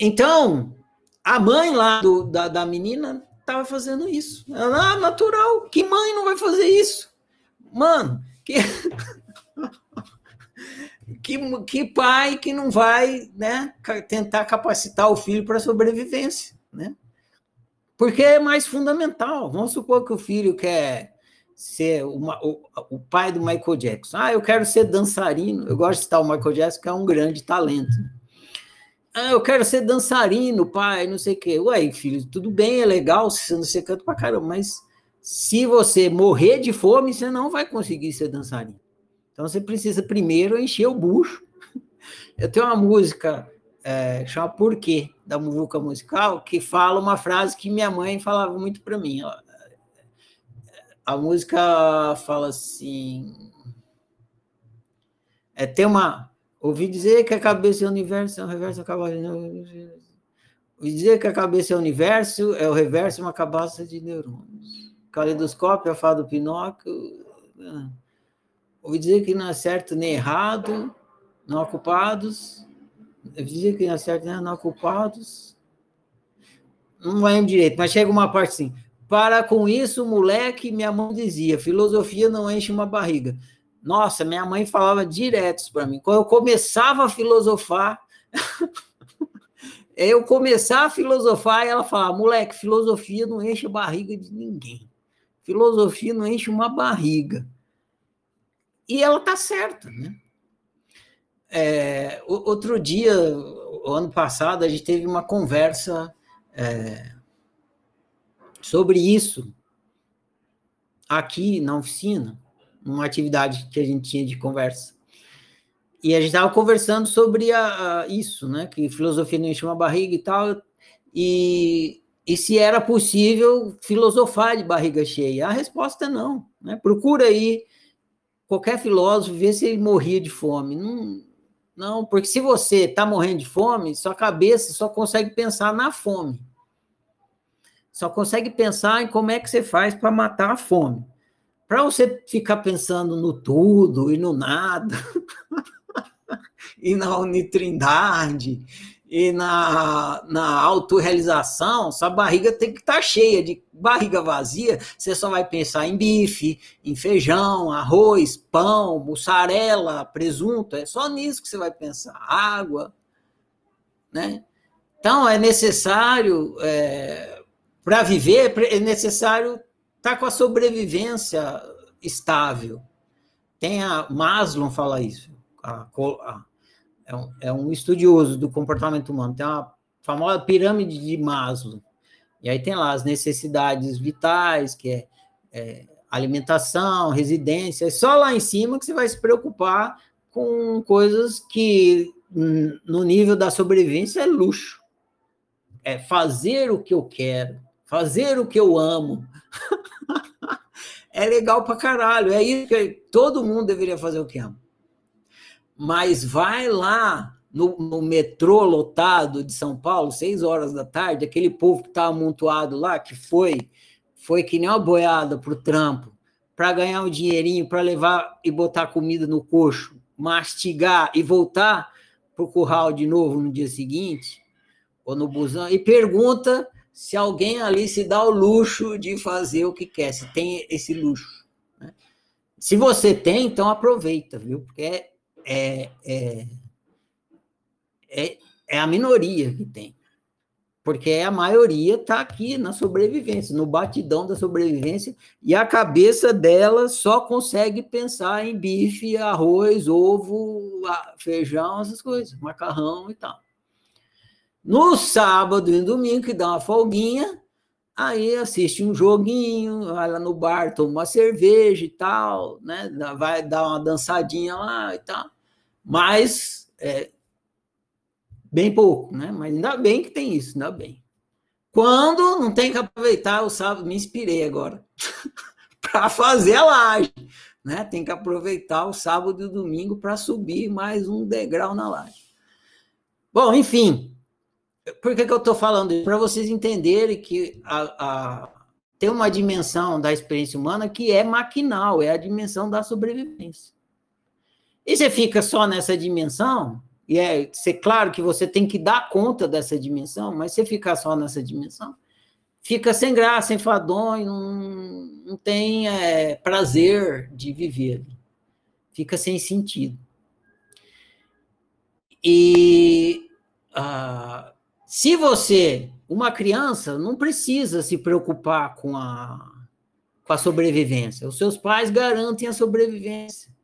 Então, a mãe lá do, da, da menina estava fazendo isso. Ah, natural. Que mãe não vai fazer isso? Mano, que... que, que pai que não vai né, tentar capacitar o filho para sobrevivência, né? Porque é mais fundamental. Vamos supor que o filho quer ser uma, o, o, pai do Michael Jackson. Ah, eu quero ser dançarino. Eu gosto de citar o Michael Jackson, que é um grande talento. Ah, eu quero ser dançarino, pai, não sei o quê. Ué, filho, tudo bem, é legal, você, canta pra caramba, mas se você morrer de fome, você não vai conseguir ser dançarino. Então você precisa primeiro encher o bucho. Eu tenho uma música é, chama Porquê, da Muvuca Musical, que fala uma frase que minha mãe falava muito para mim. A música fala assim. É, tem uma Ouvi dizer que a cabeça é o universo, é o reverso, a cabeça. Ouvi dizer que a cabeça é o universo, é o reverso, uma cabaça de neurônios. Caleidoscópio, a fada do Pinóquio. Né? Ouvi dizer que não é certo nem errado, não ocupados. Ouvi dizer que não é certo nem não ocupados. Não vai direito, mas chega uma parte assim. Para com isso, moleque, minha mãe dizia: filosofia não enche uma barriga. Nossa, minha mãe falava direto para mim. Quando eu começava a filosofar, eu começar a filosofar, ela falava, moleque, filosofia não enche a barriga de ninguém. Filosofia não enche uma barriga. e ela está certa, né? É, outro dia, ano passado, a gente teve uma conversa é, sobre isso aqui na oficina, uma atividade que a gente tinha de conversa. E a gente estava conversando sobre a, a, isso, né? Que filosofia não enche uma barriga e tal. E, e se era possível filosofar de barriga cheia. A resposta é não. Né? Procura aí qualquer filósofo, ver se ele morria de fome. Não, não porque se você está morrendo de fome, sua cabeça só consegue pensar na fome. Só consegue pensar em como é que você faz para matar a fome. Para você ficar pensando no tudo e no nada, e na unitrindade, e na, na autorrealização, sua barriga tem que estar tá cheia. De barriga vazia, você só vai pensar em bife, em feijão, arroz, pão, mussarela, presunto. É só nisso que você vai pensar. Água, né? Então, é necessário, é, para viver, é necessário estar tá com a sobrevivência estável. Tem a Maslow fala isso. A, a, é um, é um estudioso do comportamento humano. Tem uma famosa pirâmide de Maslow. E aí tem lá as necessidades vitais, que é, é alimentação, residência. É só lá em cima que você vai se preocupar com coisas que no nível da sobrevivência é luxo. É fazer o que eu quero, fazer o que eu amo. é legal pra caralho. É isso que todo mundo deveria fazer o que ama mas vai lá no, no, metrô lotado de São Paulo, seis horas da tarde, aquele povo que está amontoado lá, que foi, foi que nem uma boiada para o trampo, para ganhar um dinheirinho, para levar e botar comida no coxo, mastigar e voltar para o curral de novo no dia seguinte, ou no busão, e pergunta se alguém ali se dá o luxo de fazer o que quer, se tem esse luxo. Né? Se você tem, então aproveita, viu? Porque é é, é, é, é a minoria que tem. Porque a maioria está aqui na sobrevivência, no batidão da sobrevivência, e a cabeça dela só consegue pensar em bife, arroz, ovo, feijão, essas coisas, macarrão e tal. No sábado e domingo, que dá uma folguinha, aí assiste um joguinho, vai lá no bar, toma uma cerveja e tal, né? Vai dar uma dançadinha lá e tal mas é, bem pouco, né? Mas ainda bem que tem isso, ainda bem. Quando não tem que aproveitar o sábado, me inspirei agora para fazer a laje, né? Tem que aproveitar o sábado e o domingo para subir mais um degrau na laje. Bom, enfim, por que, que eu estou falando? Para vocês entenderem que a, a, tem uma dimensão da experiência humana que é maquinal, é a dimensão da sobrevivência. E você fica só nessa dimensão, e é ser claro que você tem que dar conta dessa dimensão, mas você ficar só nessa dimensão, fica sem graça, enfadonho, não, não tem é, prazer de viver. Fica sem sentido. E uh, se você, uma criança, não precisa se preocupar com a, com a sobrevivência. Os seus pais garantem a sobrevivência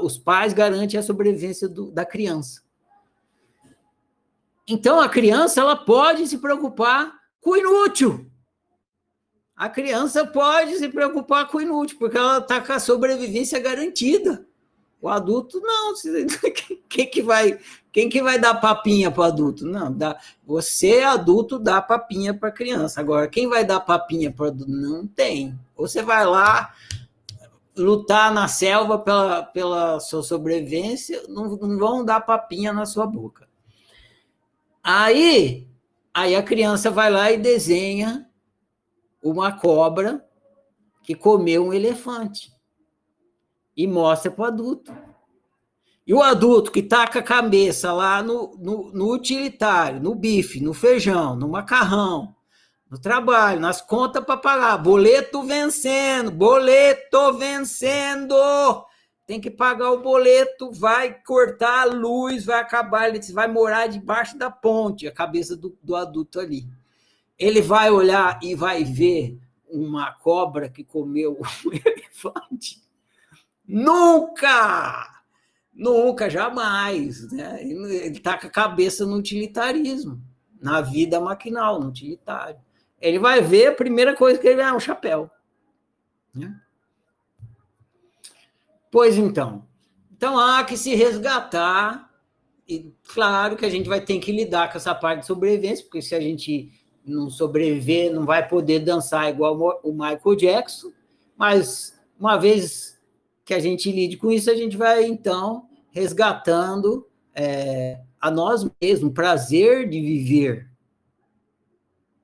os pais garantem a sobrevivência do, da criança. Então, a criança ela pode se preocupar com o inútil. A criança pode se preocupar com o inútil, porque ela está com a sobrevivência garantida. O adulto, não. Quem que vai, quem que vai dar papinha para o adulto? Não, dá, você, adulto, dá papinha para criança. Agora, quem vai dar papinha para adulto? Não tem. Você vai lá, lutar na selva pela, pela sua sobrevivência, não, não vão dar papinha na sua boca. Aí, aí a criança vai lá e desenha uma cobra que comeu um elefante e mostra para o adulto. E o adulto que com a cabeça lá no, no, no utilitário, no bife, no feijão, no macarrão, no trabalho, nas contas para pagar, boleto vencendo, boleto vencendo. Tem que pagar o boleto, vai cortar a luz, vai acabar, ele vai morar debaixo da ponte, a cabeça do, do adulto ali. Ele vai olhar e vai ver uma cobra que comeu um elefante. Nunca! Nunca, jamais. Né? Ele está com a cabeça no utilitarismo, na vida maquinal, no utilitário. Ele vai ver, a primeira coisa que ele vê é um chapéu. Né? Pois então. Então há que se resgatar, e claro que a gente vai ter que lidar com essa parte de sobrevivência, porque se a gente não sobreviver, não vai poder dançar igual o Michael Jackson, mas uma vez que a gente lide com isso, a gente vai então resgatando é, a nós mesmos, o prazer de viver,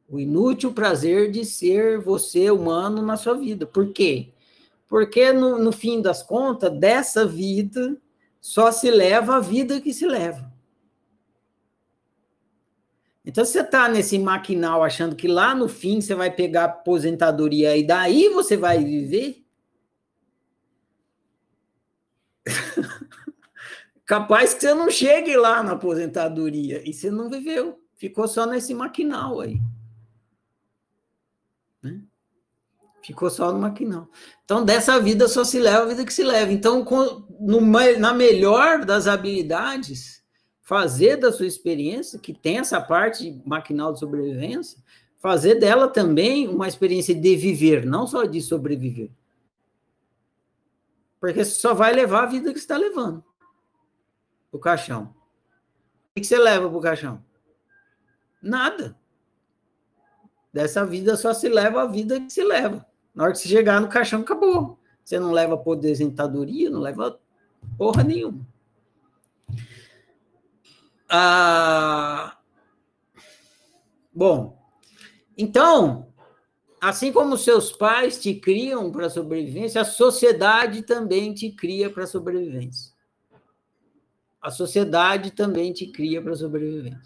o inútil prazer de ser você humano na sua vida. Por quê? Porque no, no fim das contas, dessa vida, só se leva a vida que se leva. Então, você está nesse maquinal achando que lá no fim você vai pegar aposentadoria e daí você vai viver? Capaz que você não chegue lá na aposentadoria e você não viveu, ficou só nesse maquinal aí. Né? Ficou só no maquinal. Então, dessa vida só se leva a vida que se leva. Então, no, na melhor das habilidades, fazer da sua experiência, que tem essa parte maquinal de sobrevivência, fazer dela também uma experiência de viver, não só de sobreviver. Porque você só vai levar a vida que está levando o caixão. O que você leva o caixão? Nada. Dessa vida só se leva a vida que se leva. Na hora que você chegar no caixão, acabou. Você não leva aposentadoria, não leva porra nenhuma. Ah, bom, então, assim como seus pais te criam para a sobrevivência, a sociedade também te cria para a sobrevivência a sociedade também te cria para a sobrevivência.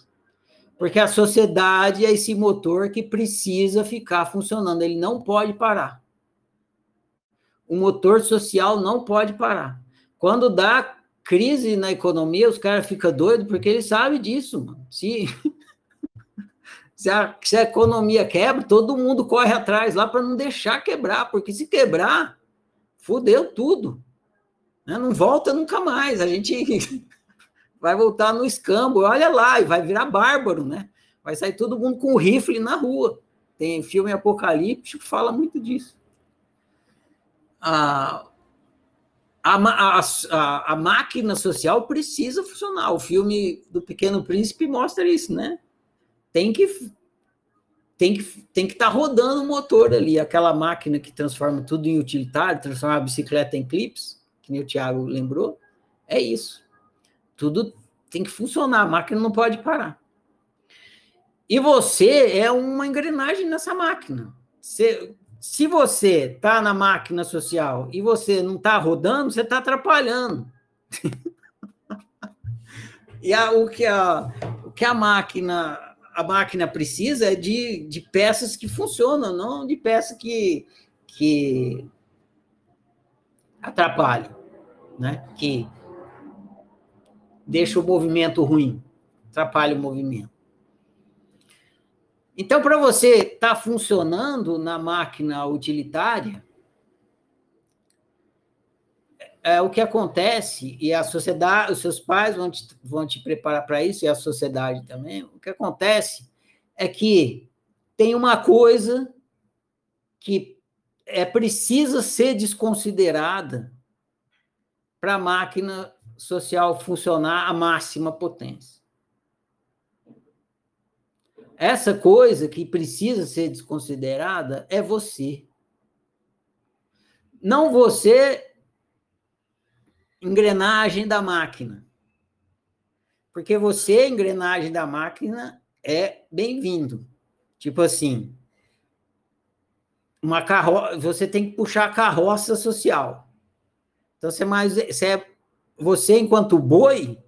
Porque a sociedade é esse motor que precisa ficar funcionando, ele não pode parar. O motor social não pode parar. Quando dá crise na economia, os caras ficam doidos porque eles sabem disso. Mano. Se, se, a, se a economia quebra, todo mundo corre atrás lá para não deixar quebrar, porque se quebrar, fudeu tudo. Né? Não volta nunca mais. A gente vai voltar no escambo, olha lá, e vai virar bárbaro, né? Vai sair todo mundo com rifle na rua. Tem filme apocalíptico que fala muito disso. A, a, a, a, a máquina social precisa funcionar. O filme do Pequeno Príncipe mostra isso, né? Tem que tem que tem que estar tá rodando o motor ali, aquela máquina que transforma tudo em utilitário, transforma a bicicleta em clips, que o Thiago lembrou. É isso. Tudo tem que funcionar, a máquina não pode parar. E você é uma engrenagem nessa máquina. Se, se você está na máquina social e você não está rodando, você está atrapalhando. e a, o, que a, o que a máquina a máquina precisa é de, de peças que funcionam, não de peças que, que atrapalham, né? Que deixa o movimento ruim, atrapalha o movimento. Então, para você estar tá funcionando na máquina utilitária, é, o que acontece, e a sociedade, os seus pais vão te, vão te preparar para isso, e a sociedade também, o que acontece é que tem uma coisa que é precisa ser desconsiderada para a máquina social funcionar à máxima potência. Essa coisa que precisa ser desconsiderada é você. Não você, engrenagem da máquina. Porque você, engrenagem da máquina, é bem-vindo. Tipo assim, uma carro... você tem que puxar a carroça social. Então, você, mais, você é você, enquanto boi,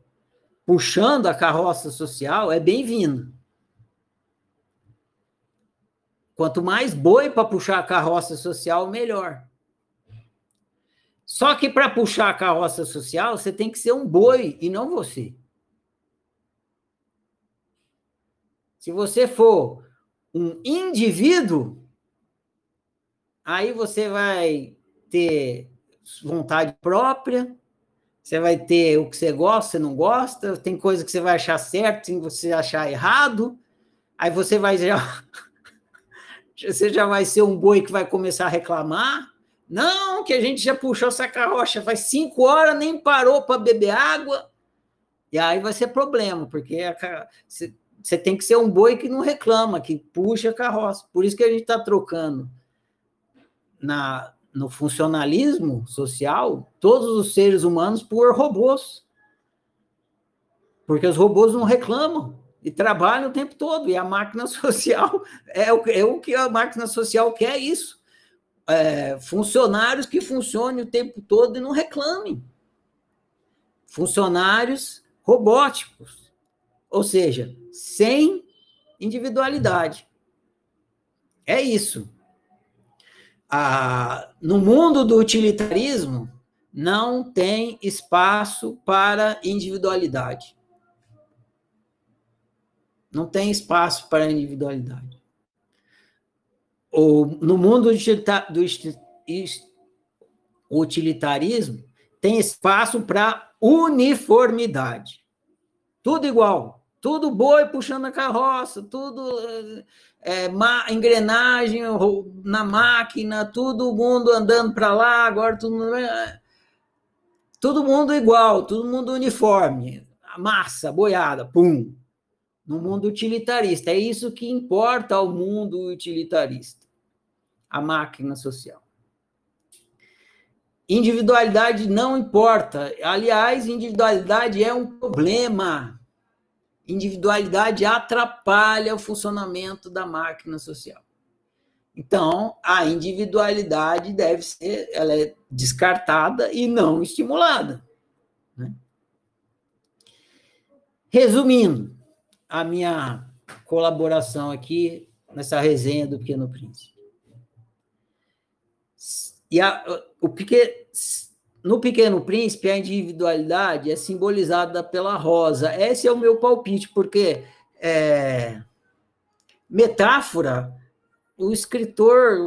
puxando a carroça social, é bem-vindo. Quanto mais boi para puxar a carroça social, melhor. Só que para puxar a carroça social, você tem que ser um boi e não você. Se você for um indivíduo, aí você vai ter vontade própria, você vai ter o que você gosta, você não gosta, tem coisa que você vai achar certo, tem que você achar errado, aí você vai já você já vai ser um boi que vai começar a reclamar. Não, que a gente já puxou essa carroça faz cinco horas, nem parou para beber água. E aí vai ser problema, porque você, tem que ser um boi que não reclama, que puxa a carroça. Por isso que a gente está trocando na, no funcionalismo social todos os seres humanos por robôs. Porque os robôs não reclamam e trabalham o tempo todo. E a máquina social é o, é o que a máquina social quer isso. É, funcionários que funcionem o tempo todo e não reclamem. Funcionários robóticos. Ou seja, sem individualidade. É isso. Ah, no mundo do utilitarismo, não tem espaço para individualidade. Não tem espaço para individualidade. Ou, no mundo do utilitarismo, tem espaço para uniformidade. Tudo igual. Tudo boi puxando a carroça, tudo é, engrenagem na máquina, todo mundo andando para lá, agora tudo, é, todo mundo igual, todo mundo uniforme, massa, boiada, pum no mundo utilitarista. É isso que importa ao mundo utilitarista, a máquina social. Individualidade não importa. Aliás, individualidade é um problema. Individualidade atrapalha o funcionamento da máquina social. Então, a individualidade deve ser, ela é descartada e não estimulada. Né? Resumindo, a minha colaboração aqui nessa resenha do Pequeno Príncipe. E a, o pequeno, no Pequeno Príncipe, a individualidade é simbolizada pela rosa. Esse é o meu palpite, porque é, metáfora, o escritor,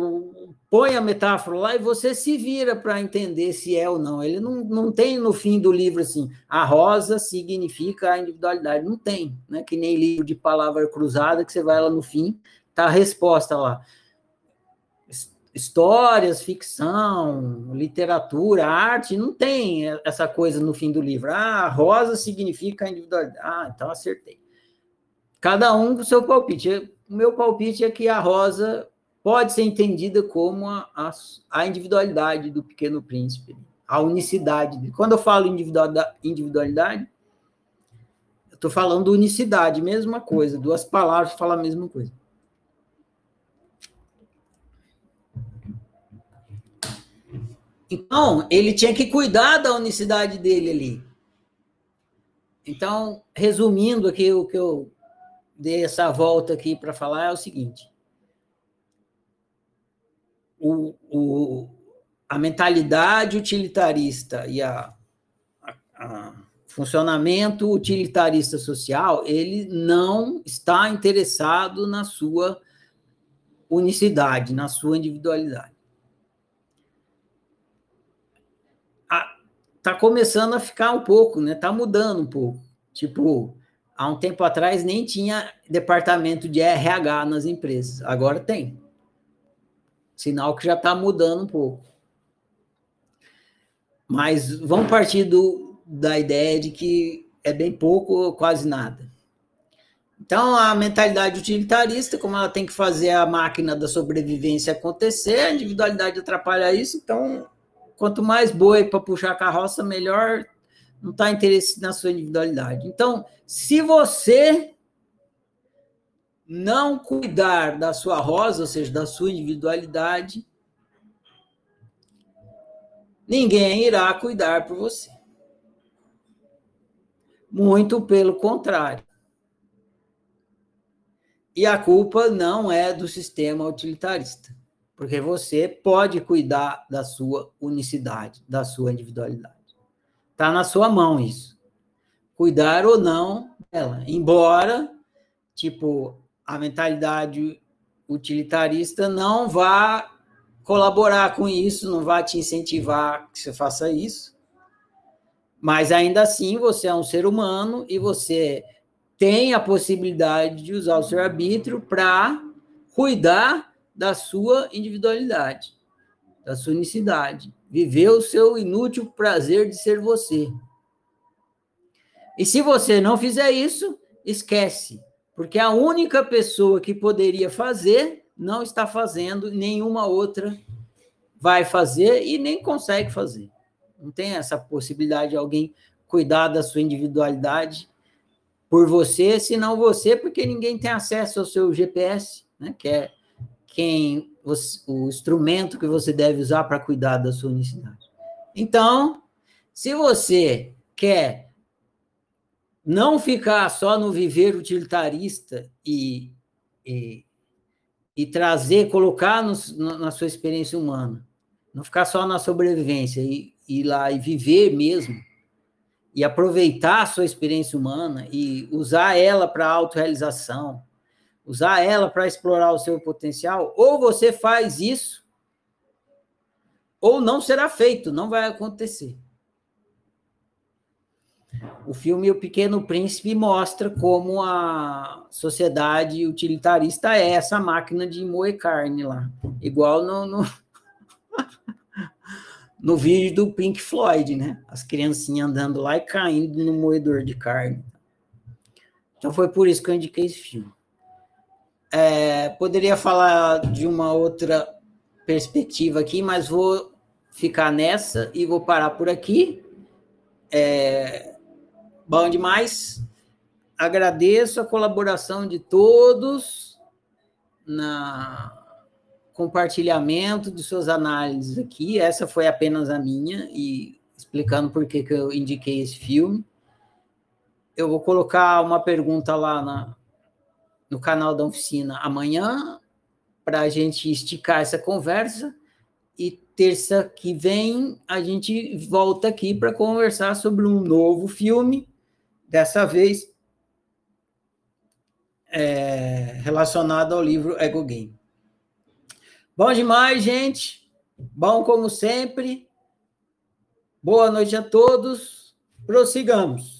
põe a metáfora lá e você se vira para entender se é ou não. Ele não, não tem no fim do livro assim, a rosa significa a individualidade. Não tem, né? Que nem livro de palavra cruzada, que você vai lá no fim, tá a resposta lá. Histórias, ficção, literatura, arte, não tem essa coisa no fim do livro. Ah, rosa significa individualidade. Ah, então acertei. Cada um com o seu palpite. O meu palpite é que a rosa pode ser entendida como a, a, a individualidade do pequeno príncipe, a unicidade. Quando eu falo individualidade, eu estou falando unicidade, mesma coisa, duas palavras falam a mesma coisa. Então, ele tinha que cuidar da unicidade dele ali. Então, resumindo aqui, o que eu dei essa volta aqui para falar é o seguinte: o, o, a mentalidade utilitarista e a, a, a funcionamento utilitarista social, ele não está interessado na sua unicidade, na sua individualidade. Está começando a ficar um pouco, né? Está mudando um pouco. Tipo, há um tempo atrás nem tinha departamento de RH nas empresas, agora tem. Sinal que já está mudando um pouco. Mas vamos partir do, da ideia de que é bem pouco ou quase nada. Então, a mentalidade utilitarista, como ela tem que fazer a máquina da sobrevivência acontecer, a individualidade atrapalha isso, então, quanto mais boi para puxar a carroça, melhor não está interesse na sua individualidade. Então, se você não cuidar da sua rosa, ou seja, da sua individualidade, ninguém irá cuidar por você. Muito pelo contrário. E a culpa não é do sistema utilitarista, porque você pode cuidar da sua unicidade, da sua individualidade. Está na sua mão isso. Cuidar ou não dela. Embora, tipo, a mentalidade utilitarista não vá colaborar com isso, não vai te incentivar que você faça isso. Mas ainda assim, você é um ser humano e você tem a possibilidade de usar o seu arbítrio para cuidar da sua individualidade, da sua unicidade, viver o seu inútil prazer de ser você. E se você não fizer isso, esquece, porque a única pessoa que poderia fazer não está fazendo, nenhuma outra vai fazer e nem consegue fazer. Não tem essa possibilidade de alguém cuidar da sua individualidade por você, senão você, porque ninguém tem acesso ao seu GPS, né? que é quem o instrumento que você deve usar para cuidar da sua unicidade. Então, se você quer não ficar só no viver utilitarista e, e, e trazer, colocar no, na sua experiência humana, não ficar só na sobrevivência e ir lá e viver mesmo, e aproveitar a sua experiência humana e usar ela para autorrealização, usar ela para explorar o seu potencial, ou você faz isso, ou não será feito, não vai acontecer. O filme O Pequeno Príncipe mostra como a sociedade utilitarista é essa máquina de moer carne lá, igual no, no, no vídeo do Pink Floyd, né? As criancinhas andando lá e caindo no moedor de carne. Então foi por isso que eu indiquei esse filme. É, poderia falar de uma outra perspectiva aqui, mas vou ficar nessa e vou parar por aqui. É, bom demais. Agradeço a colaboração de todos na compartilhamento de suas análises aqui. Essa foi apenas a minha e explicando por que, que eu indiquei esse filme. Eu vou colocar uma pergunta lá na, no canal da oficina amanhã, para a gente esticar essa conversa. E terça que vem a gente volta aqui para conversar sobre um novo filme, dessa vez é, relacionado ao livro Ego Game. Bom demais, gente. Bom como sempre. Boa noite a todos. Prossigamos.